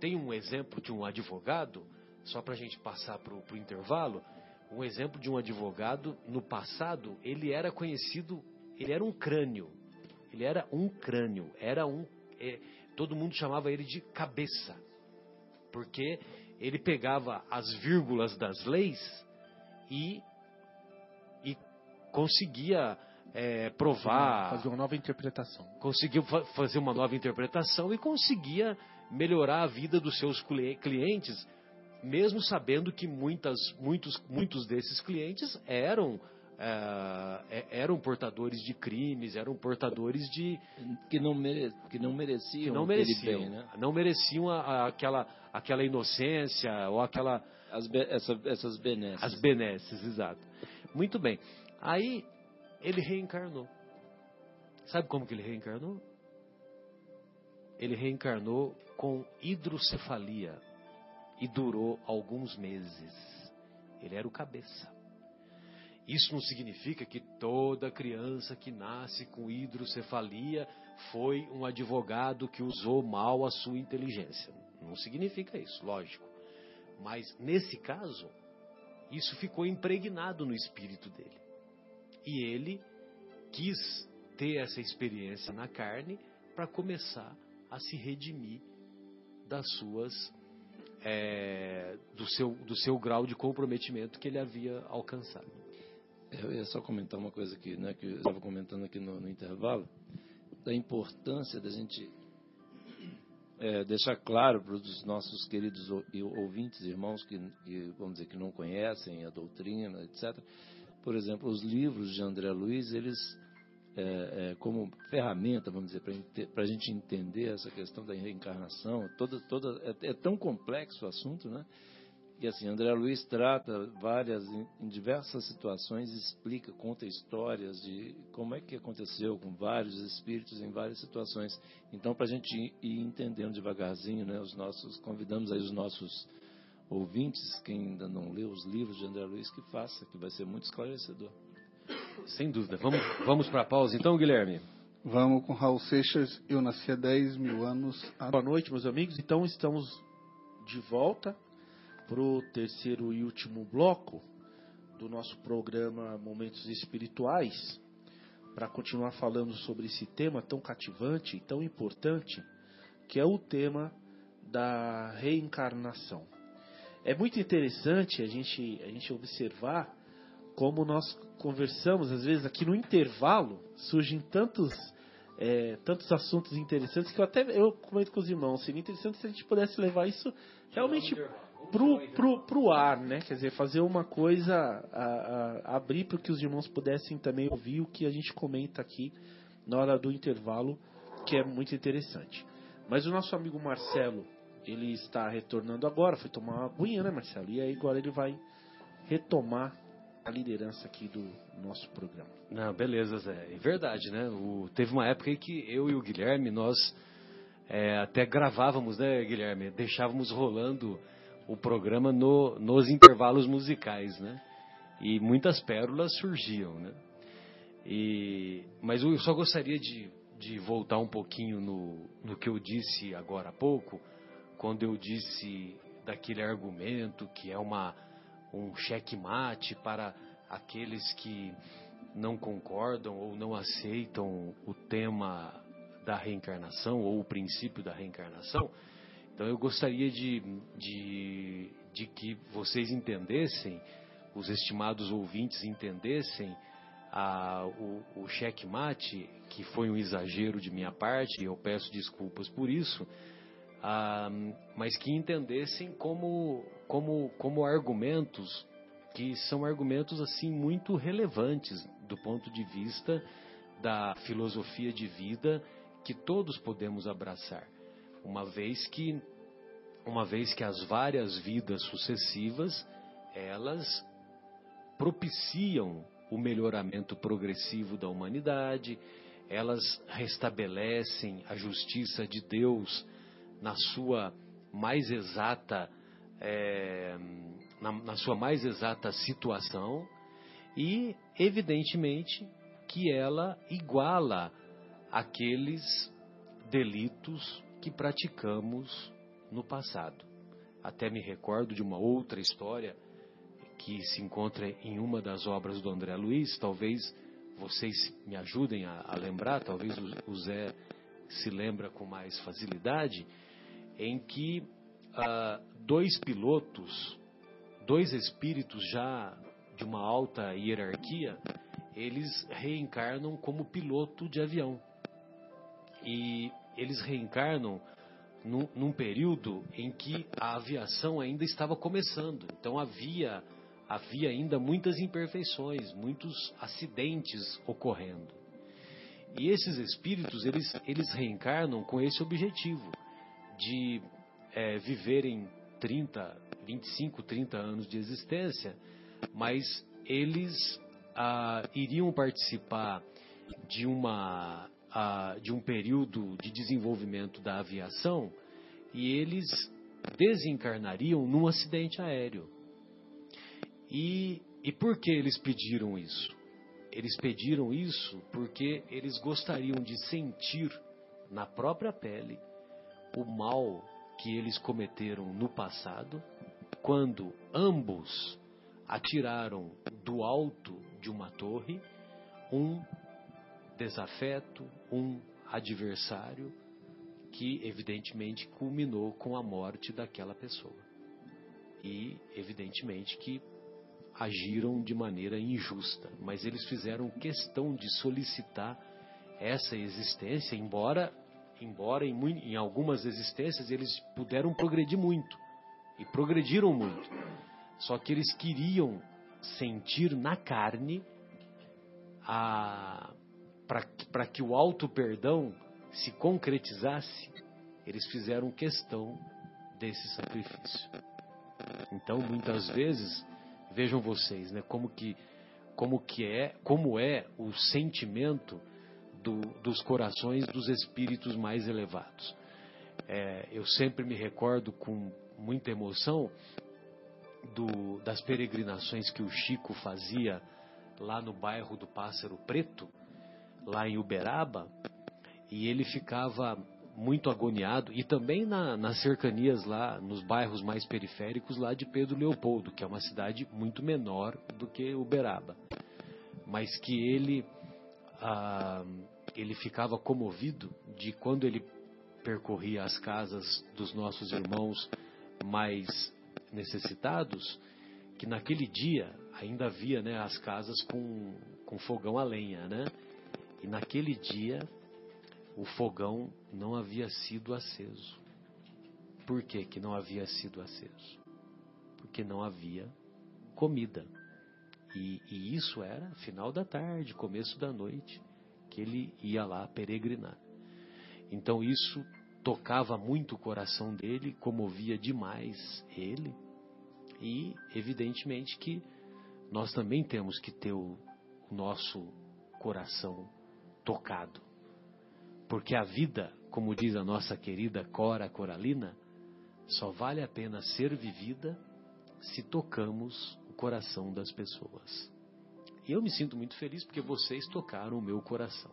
Tem um exemplo de um advogado, só para a gente passar para o intervalo, um exemplo de um advogado, no passado, ele era conhecido, ele era um crânio. Ele era um crânio, era um. é, todo mundo chamava ele de cabeça. Porque ele pegava as vírgulas das leis e, e conseguia é, provar Fazer uma nova interpretação. conseguiu fa- fazer uma nova interpretação e conseguia melhorar a vida dos seus cli- clientes, mesmo sabendo que muitas, muitos, muitos desses clientes eram eh, eh, eram portadores de crimes, eram portadores de Que não, mere, que não mereciam que não mereciam, bem, né? não mereciam a- a- aquela aquela inocência ou aquela As be- essa- essas benesses. as benesses, exato. Muito bem. Aí ele reencarnou. Sabe como que ele reencarnou? Ele reencarnou com hidrocefalia e durou alguns meses. Ele era o cabeça. Isso não significa que toda criança que nasce com hidrocefalia foi um advogado que usou mal a sua inteligência. Não significa isso, lógico. Mas nesse caso, isso ficou impregnado no espírito dele. E ele quis ter essa experiência na carne para começar a se redimir das suas é, do seu do seu grau de comprometimento que ele havia alcançado. Eu ia só comentar uma coisa aqui, né, que eu estava comentando aqui no, no intervalo, da importância da gente é, deixar claro para os nossos queridos ou- ouvintes, irmãos que, que, vamos dizer, que não conhecem a doutrina, etc. Por exemplo, os livros de André Luiz, eles, é, é, como ferramenta, vamos dizer, para a gente entender essa questão da reencarnação, toda, toda, é, é tão complexo o assunto, né? E assim, André Luiz trata várias, em, diversas situações, explica, conta histórias de como é que aconteceu com vários espíritos em várias situações. Então, para a gente ir entendendo devagarzinho, né, os nossos, convidamos aí os nossos ouvintes, quem ainda não leu os livros de André Luiz, que faça, que vai ser muito esclarecedor. Sem dúvida. Vamos, vamos para a pausa então, Guilherme? Vamos com Raul Seixas, Eu Nasci há 10 mil anos. a- Boa noite, meus amigos. Então, estamos de volta para o terceiro e último bloco do nosso programa Momentos Espirituais, para continuar falando sobre esse tema tão cativante e tão importante, que é o tema da reencarnação. É muito interessante a gente, a gente observar como nós conversamos, às vezes aqui no intervalo, surgem tantos, é, tantos assuntos interessantes que eu até eu comento com os irmãos, seria interessante se a gente pudesse levar isso realmente pro, pro, pro ar, né? Quer dizer, fazer uma coisa, a, a- abrir para que os irmãos pudessem também ouvir o que a gente comenta aqui na hora do intervalo, que é muito interessante. Mas o nosso amigo Marcelo, ele está retornando agora, foi tomar uma aguinha, né, Marcelo? E aí agora ele vai retomar a liderança aqui do nosso programa. Não, beleza, Zé. É verdade, né? O- teve uma época aí que eu e o Guilherme, nós é, até gravávamos, né, Guilherme? Deixávamos rolando o programa no- nos intervalos musicais, né? E muitas pérolas surgiam, né? E, mas eu só gostaria de, de voltar um pouquinho no, no que eu disse agora há pouco, quando eu disse daquele argumento que é uma, um checkmate para aqueles que não concordam ou não aceitam o tema da reencarnação ou o princípio da reencarnação. Então eu gostaria de, de, de que vocês entendessem os estimados ouvintes entendessem a, o, o checkmate, que foi um exagero de minha parte, e eu peço desculpas por isso, a, mas que entendessem como, como, como argumentos que são argumentos assim muito relevantes do ponto de vista da filosofia de vida que todos podemos abraçar, uma vez que uma vez que as várias vidas sucessivas elas propiciam o melhoramento progressivo da humanidade, elas restabelecem a justiça de Deus na sua mais exata é, na, na sua mais exata situação e evidentemente que ela iguala aqueles delitos que praticamos no passado. Até me recordo de uma outra história que se encontra em uma das obras do André Luiz, talvez vocês me ajudem a, a lembrar, talvez o, o, Zé se lembra com mais facilidade, em que ah, dois pilotos, dois espíritos já de uma alta hierarquia, eles reencarnam como piloto de avião. E eles reencarnam num, num período em que a aviação ainda estava começando. Então havia havia ainda muitas imperfeições, muitos acidentes ocorrendo. E esses espíritos, eles, eles reencarnam com esse objetivo de é, viverem 30, 25, 30 anos de existência, mas eles ah, iriam participar de, uma, ah, de um período de desenvolvimento da aviação e eles desencarnariam num acidente aéreo. E, e por que eles pediram isso? Eles pediram isso porque eles gostariam de sentir na própria pele o mal que eles cometeram no passado, quando ambos atiraram do alto de uma torre um desafeto, um adversário que evidentemente culminou com a morte daquela pessoa. E evidentemente que agiram de maneira injusta, mas eles fizeram questão de solicitar essa existência, embora embora em, em algumas existências eles puderam progredir muito e progrediram muito. Só que eles queriam sentir na carne para que o alto perdão se concretizasse, eles fizeram questão desse sacrifício. Então, muitas vezes, Vejam vocês, né, como que como que é, como é o sentimento do, dos corações dos espíritos mais elevados. É, eu sempre me recordo com muita emoção do, das peregrinações que o Chico fazia lá no bairro do Pássaro Preto, lá em Uberaba, e ele ficava muito agoniado e também na, nas cercanias lá, nos bairros mais periféricos lá de Pedro Leopoldo, que é uma cidade muito menor do que Uberaba, mas que ele ah, ele ficava comovido de quando ele percorria as casas dos nossos irmãos mais necessitados, que naquele dia ainda havia né, as casas com, com fogão a lenha, né? E naquele dia o fogão não havia sido aceso. Por que, que não havia sido aceso? Porque não havia comida. E, e isso era final da tarde, começo da noite, que ele ia lá peregrinar. Então isso tocava muito o coração dele, comovia demais ele. E evidentemente que nós também temos que ter o nosso coração tocado porque a vida, como diz a nossa querida Cora Coralina, só vale a pena ser vivida se tocamos o coração das pessoas. E eu me sinto muito feliz porque vocês tocaram o meu coração.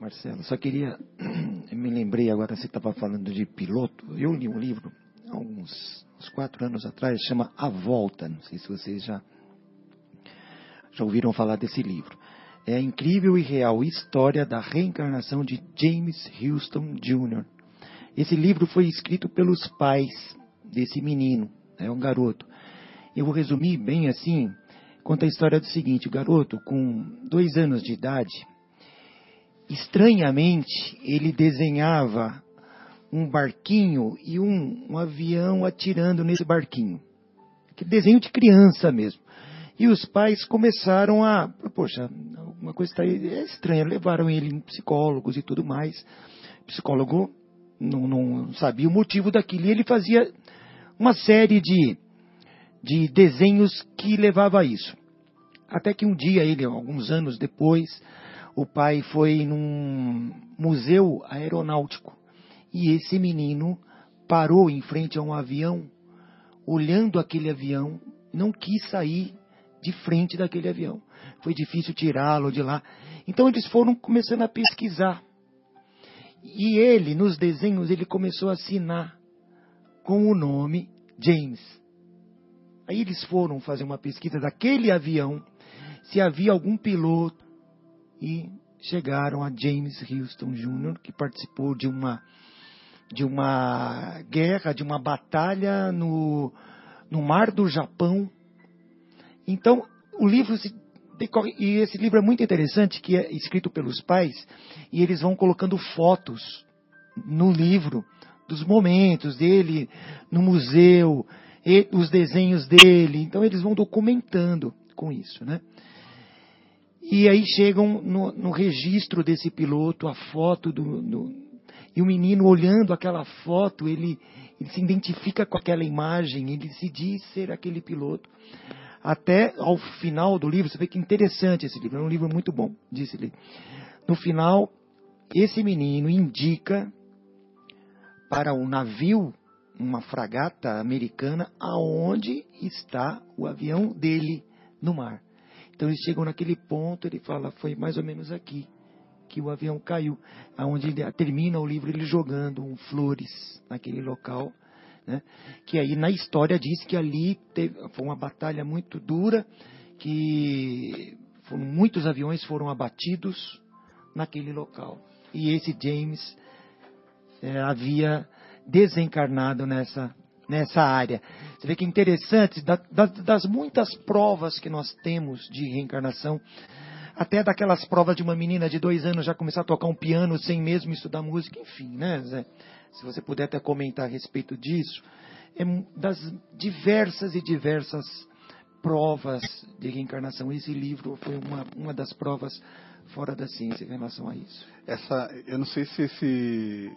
Marcelo, só queria. Me lembrei agora, você estava falando de piloto. Eu li um livro há uns, uns quatro anos atrás, chama A Volta. Não sei se vocês já, já ouviram falar desse livro é a incrível e real história da reencarnação de James Houston Jr. Esse livro foi escrito pelos pais desse menino, é um garoto. Eu vou resumir bem assim. Conta a história do seguinte: o garoto, com dois anos de idade, estranhamente, ele desenhava um barquinho e um, um avião atirando nesse barquinho. Que desenho de criança mesmo. E os pais começaram a, poxa, alguma coisa está é estranha. Levaram ele em psicólogos e tudo mais. O psicólogo não, não sabia o motivo daquilo. E ele fazia uma série de, de desenhos que levava a isso. Até que um dia, ele, alguns anos depois, o pai foi num museu aeronáutico. E esse menino parou em frente a um avião, olhando aquele avião, não quis sair de frente daquele avião. Foi difícil tirá-lo de lá. Então eles foram começando a pesquisar. E ele, nos desenhos, ele começou a assinar com o nome James. Aí eles foram fazer uma pesquisa daquele avião, se havia algum piloto, e chegaram a James Houston Jr., que participou de uma, de uma guerra, de uma batalha no, no mar do Japão, então, o livro se decorre, e esse livro é muito interessante, que é escrito pelos pais, e eles vão colocando fotos no livro dos momentos dele no museu, os desenhos dele. Então, eles vão documentando com isso, né? E aí chegam no, no registro desse piloto, a foto do, do, e o menino olhando aquela foto, ele, ele se identifica com aquela imagem, ele se diz ser aquele piloto até ao final do livro, você vê que interessante esse livro, é um livro muito bom, disse ele. No final, esse menino indica para o um navio, uma fragata americana, aonde está o avião dele no mar. Então eles chegam naquele ponto, ele fala, foi mais ou menos aqui que o avião caiu, aonde ele, termina o livro ele jogando um flores naquele local né? Que aí na história diz que ali teve, foi uma batalha muito dura, que foram, muitos aviões foram abatidos naquele local. E esse James é, havia desencarnado nessa, nessa área. Você vê que é interessante, da, da, das muitas provas que nós temos de reencarnação, até daquelas provas de uma menina de dois anos já começar a tocar um piano sem mesmo estudar música, enfim, né, Zé? se você puder até comentar a respeito disso, é das diversas e diversas provas de reencarnação. Esse livro foi uma, uma das provas fora da ciência em relação a isso. Essa, eu não sei se esse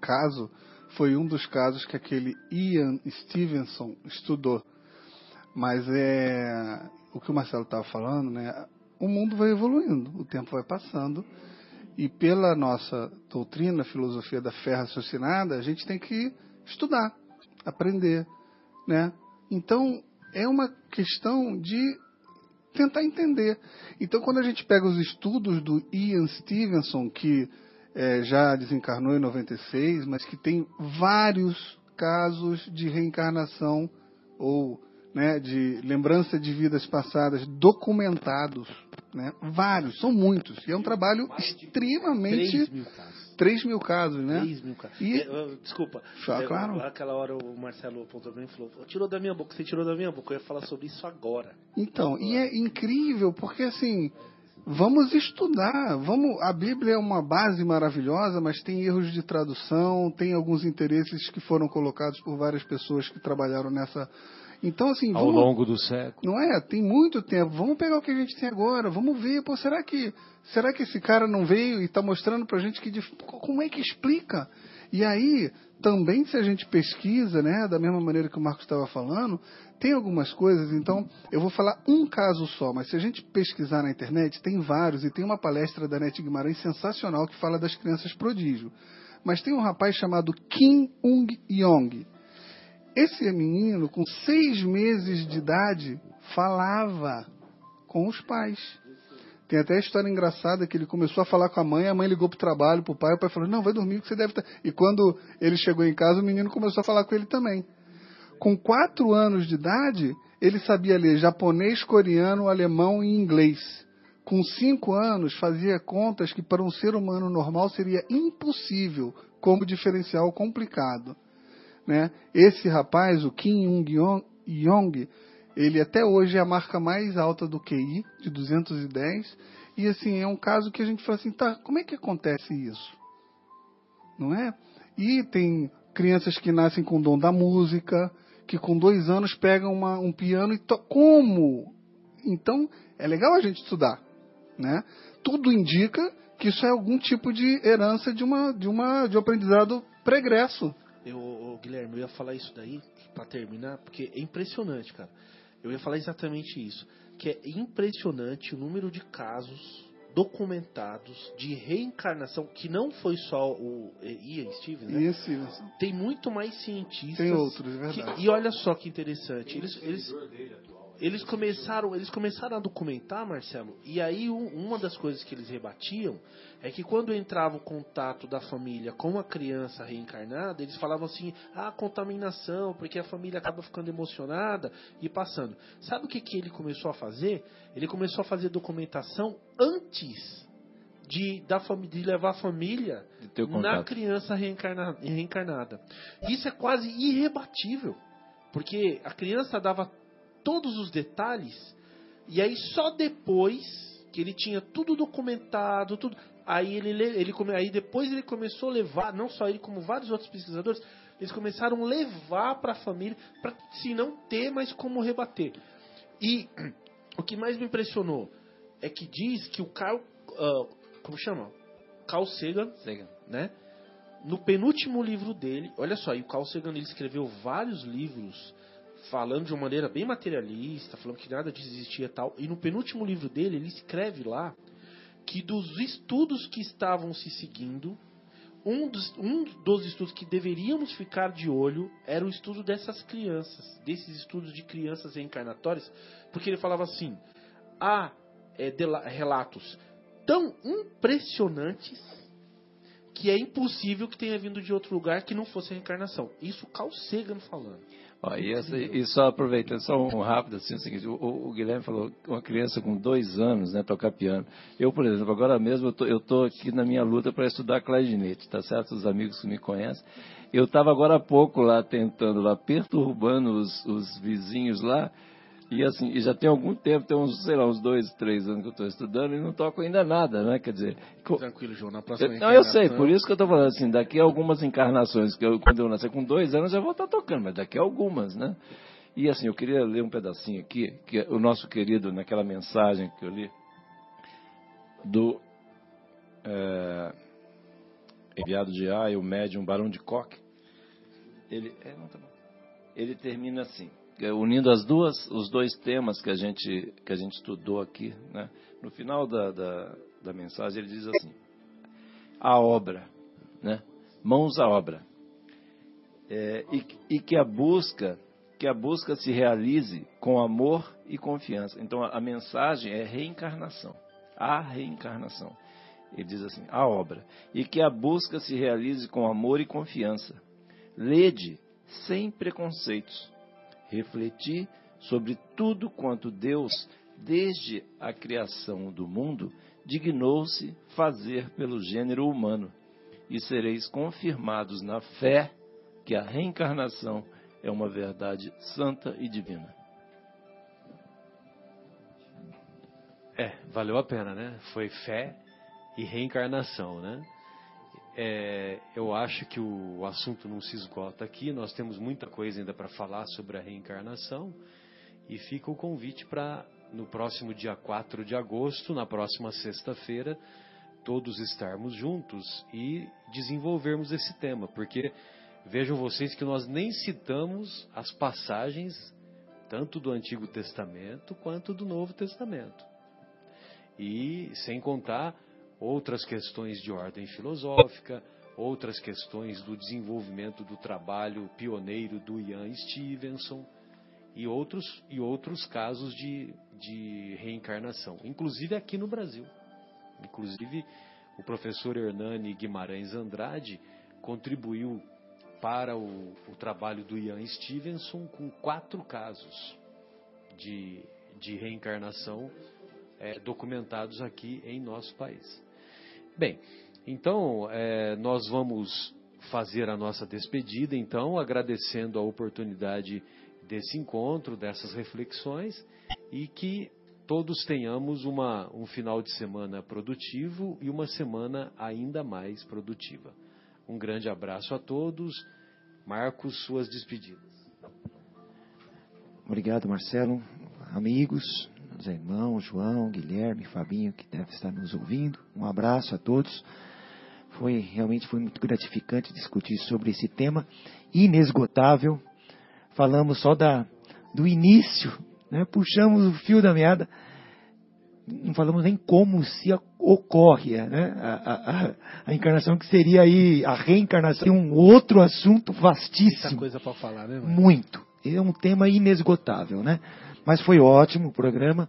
caso foi um dos casos que aquele Ian Stevenson estudou, mas é o que o Marcelo estava falando, né? O mundo vai evoluindo, o tempo vai passando e pela nossa doutrina, filosofia da fé raciocinada, a gente tem que estudar, aprender, né? Então, é uma questão de tentar entender. Então, quando a gente pega os estudos do Ian Stevenson, que é, já desencarnou em 96, mas que tem vários casos de reencarnação ou né, de lembrança de vidas passadas documentados, né, vários, são muitos. E é um trabalho extremamente. 3 mil casos. 3 mil casos, né? 3 mil casos. E... É, desculpa. Ah, claro. Aquela hora o Marcelo apontou bem e falou: tirou da minha boca, você tirou da minha boca. Eu ia falar sobre isso agora. Então, agora. e é incrível, porque assim. Vamos estudar, vamos. A Bíblia é uma base maravilhosa, mas tem erros de tradução, tem alguns interesses que foram colocados por várias pessoas que trabalharam nessa então, assim. Ao vamos, longo do século. Não é? Tem muito tempo. Vamos pegar o que a gente tem agora, vamos ver. Pô, será que, será que esse cara não veio e está mostrando para a gente que. Como é que explica? E aí, também, se a gente pesquisa, né, da mesma maneira que o Marcos estava falando, tem algumas coisas, então eu vou falar um caso só, mas se a gente pesquisar na internet, tem vários, e tem uma palestra da Nete Guimarães sensacional que fala das crianças prodígio. Mas tem um rapaz chamado Kim Ung Yong. Esse menino, com seis meses de idade, falava com os pais. Tem até a história engraçada que ele começou a falar com a mãe, a mãe ligou para o trabalho, para o pai, o pai falou, não, vai dormir que você deve estar... Tá- e quando ele chegou em casa, o menino começou a falar com ele também. Com quatro anos de idade, ele sabia ler japonês, coreano, alemão e inglês. Com cinco anos, fazia contas que para um ser humano normal seria impossível, como diferencial complicado. Né? Esse rapaz, o Kim Young Yong, Ele até hoje é a marca mais alta do QI, de 210. E assim, é um caso que a gente fala assim, tá, como é que acontece isso? Não é? E tem crianças que nascem com o dom da música, que com dois anos pegam uma, um piano e to... como? Então, é legal a gente estudar, né? Tudo indica que isso é algum tipo de herança de uma de uma de um aprendizado pregresso. Eu, Guilherme, eu ia falar isso daí para terminar, porque é impressionante, cara. Eu ia falar exatamente isso, que é impressionante o número de casos documentados de reencarnação, que não foi só o Ian Stevens, né? Isso, isso. Tem muito mais cientistas. Tem outros, é verdade. Que, e olha só que interessante. Eles, eles, eles começaram, eles começaram a documentar, Marcelo, e aí um, uma das coisas que eles rebatiam é que quando entrava o contato da família com a criança reencarnada, eles falavam assim: ah, contaminação, porque a família acaba ficando emocionada e passando. Sabe o que, que ele começou a fazer? Ele começou a fazer documentação antes de, da, de levar a família na criança reencarna, reencarnada. Isso é quase irrebatível, porque a criança dava todos os detalhes e aí só depois que ele tinha tudo documentado, tudo, Aí ele, ele aí depois ele começou a levar, não só ele como vários outros pesquisadores, eles começaram a levar para a família, para se não ter mais como rebater. E o que mais me impressionou é que diz que o Carl, uh, como chama? Carl Sagan, Sagan, né? No penúltimo livro dele, olha só, e o Carl Sagan ele escreveu vários livros falando de uma maneira bem materialista, falando que nada disso existia e tal. E no penúltimo livro dele, ele escreve lá que dos estudos que estavam se seguindo, um dos, um dos estudos que deveríamos ficar de olho era o estudo dessas crianças, desses estudos de crianças reencarnatórias, porque ele falava assim: há é, relatos tão impressionantes que é impossível que tenha vindo de outro lugar que não fosse reencarnação. Isso Carl Sagan falando. Ó, e, essa, e, só aproveitando, só um rápido, assim, o seguinte, o, o, Guilherme falou uma criança com dois anos, né, tocar piano. Eu, por exemplo, agora mesmo eu tô, aqui na minha luta para estudar clarinete, tá certo? Os amigos que me conhecem. Eu estava agora há pouco lá tentando, lá perturbando os, os vizinhos lá, e assim, e já tem algum tempo, tem uns, sei lá, uns dois, três anos que eu estou estudando e não toco ainda nada, né? Quer dizer. Tranquilo, João, na próxima eu, Não, eu sei, por isso que eu estou falando assim, daqui a algumas encarnações, que eu, quando eu nascer com dois anos, eu vou estar tocando, mas daqui a algumas, né? E assim, eu queria ler um pedacinho aqui, que o nosso querido, naquela mensagem que eu li, do é, enviado de A e o médium Barão de Coque, ele, é, tá ele termina assim. É, unindo as duas, os dois temas que a gente, que a gente estudou aqui, né? no final da, da, da mensagem ele diz assim: a obra, né? mãos à obra, é, e, e, que a busca que a busca se realize com amor e confiança. Então a, a mensagem é reencarnação, a reencarnação. Ele diz assim: a obra e que a busca se realize com amor e confiança. Lede sem preconceitos refletir sobre tudo quanto Deus, desde a criação do mundo, dignou-se fazer pelo gênero humano, e sereis confirmados na fé que a reencarnação é uma verdade santa e divina. É, valeu a pena, né? Foi fé e reencarnação, né? É, eu acho que o, assunto não se esgota aqui, nós temos muita coisa ainda para falar sobre a reencarnação. E fica o convite para no próximo dia 4 de agosto, na próxima sexta-feira, todos estarmos juntos e desenvolvermos esse tema, porque vejam vocês que nós nem citamos as passagens tanto do Antigo Testamento quanto do Novo Testamento. E sem contar outras questões de ordem filosófica, outras questões do desenvolvimento do trabalho pioneiro do Ian Stevenson e outros, e outros casos de, de reencarnação, inclusive aqui no Brasil. Inclusive, o professor Hernani Guimarães Andrade contribuiu para o, o trabalho do Ian Stevenson com quatro casos de, de reencarnação é, documentados aqui em nosso país. Bem, então é, nós vamos fazer a nossa despedida, então, agradecendo a oportunidade desse encontro, dessas reflexões e que todos tenhamos uma, um final de semana produtivo e uma semana ainda mais produtiva. Um grande abraço a todos. Marcos, suas despedidas. Obrigado, Marcelo. Amigos, meus irmãos, João, Guilherme, Fabinho, que deve estar nos ouvindo. Um abraço a todos. Foi realmente foi muito gratificante discutir sobre esse tema inesgotável. Falamos só da do início, né? Puxamos o fio da meada. Não falamos nem como se ocorre né? a, a, a, encarnação, que seria aí a reencarnação, um outro assunto vastíssimo. Muita coisa para falar, né? Mano? Muito. É um tema inesgotável, né? Mas foi ótimo o programa.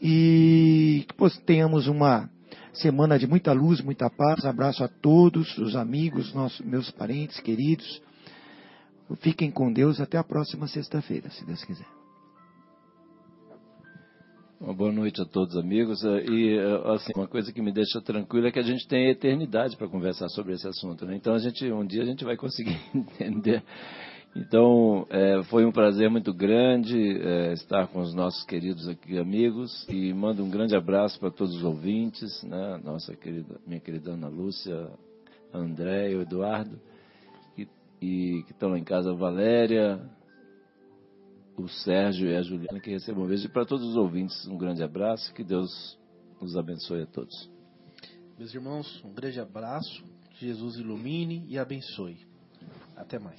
E que tenhamos uma semana de muita luz, muita paz. Abraço a todos, os amigos, nossos, meus parentes queridos. Fiquem com Deus até a próxima sexta-feira, se Deus quiser. Uma boa noite a todos, amigos. E assim, uma coisa que me deixa tranquilo é que a gente tem eternidade para conversar sobre esse assunto. Né? Então, a gente, um dia a gente vai conseguir entender então, é, foi um prazer muito grande é, estar com os nossos queridos aqui amigos e mando um grande abraço para todos os ouvintes, né? Nossa querida, minha querida Ana Lúcia, André e o Eduardo, e, e que estão lá em casa, a Valéria, o Sérgio e a Juliana, que recebam um beijo. E para todos os ouvintes, um grande abraço, que Deus nos abençoe a todos. Meus irmãos, um grande abraço, Jesus ilumine e abençoe. Até mais.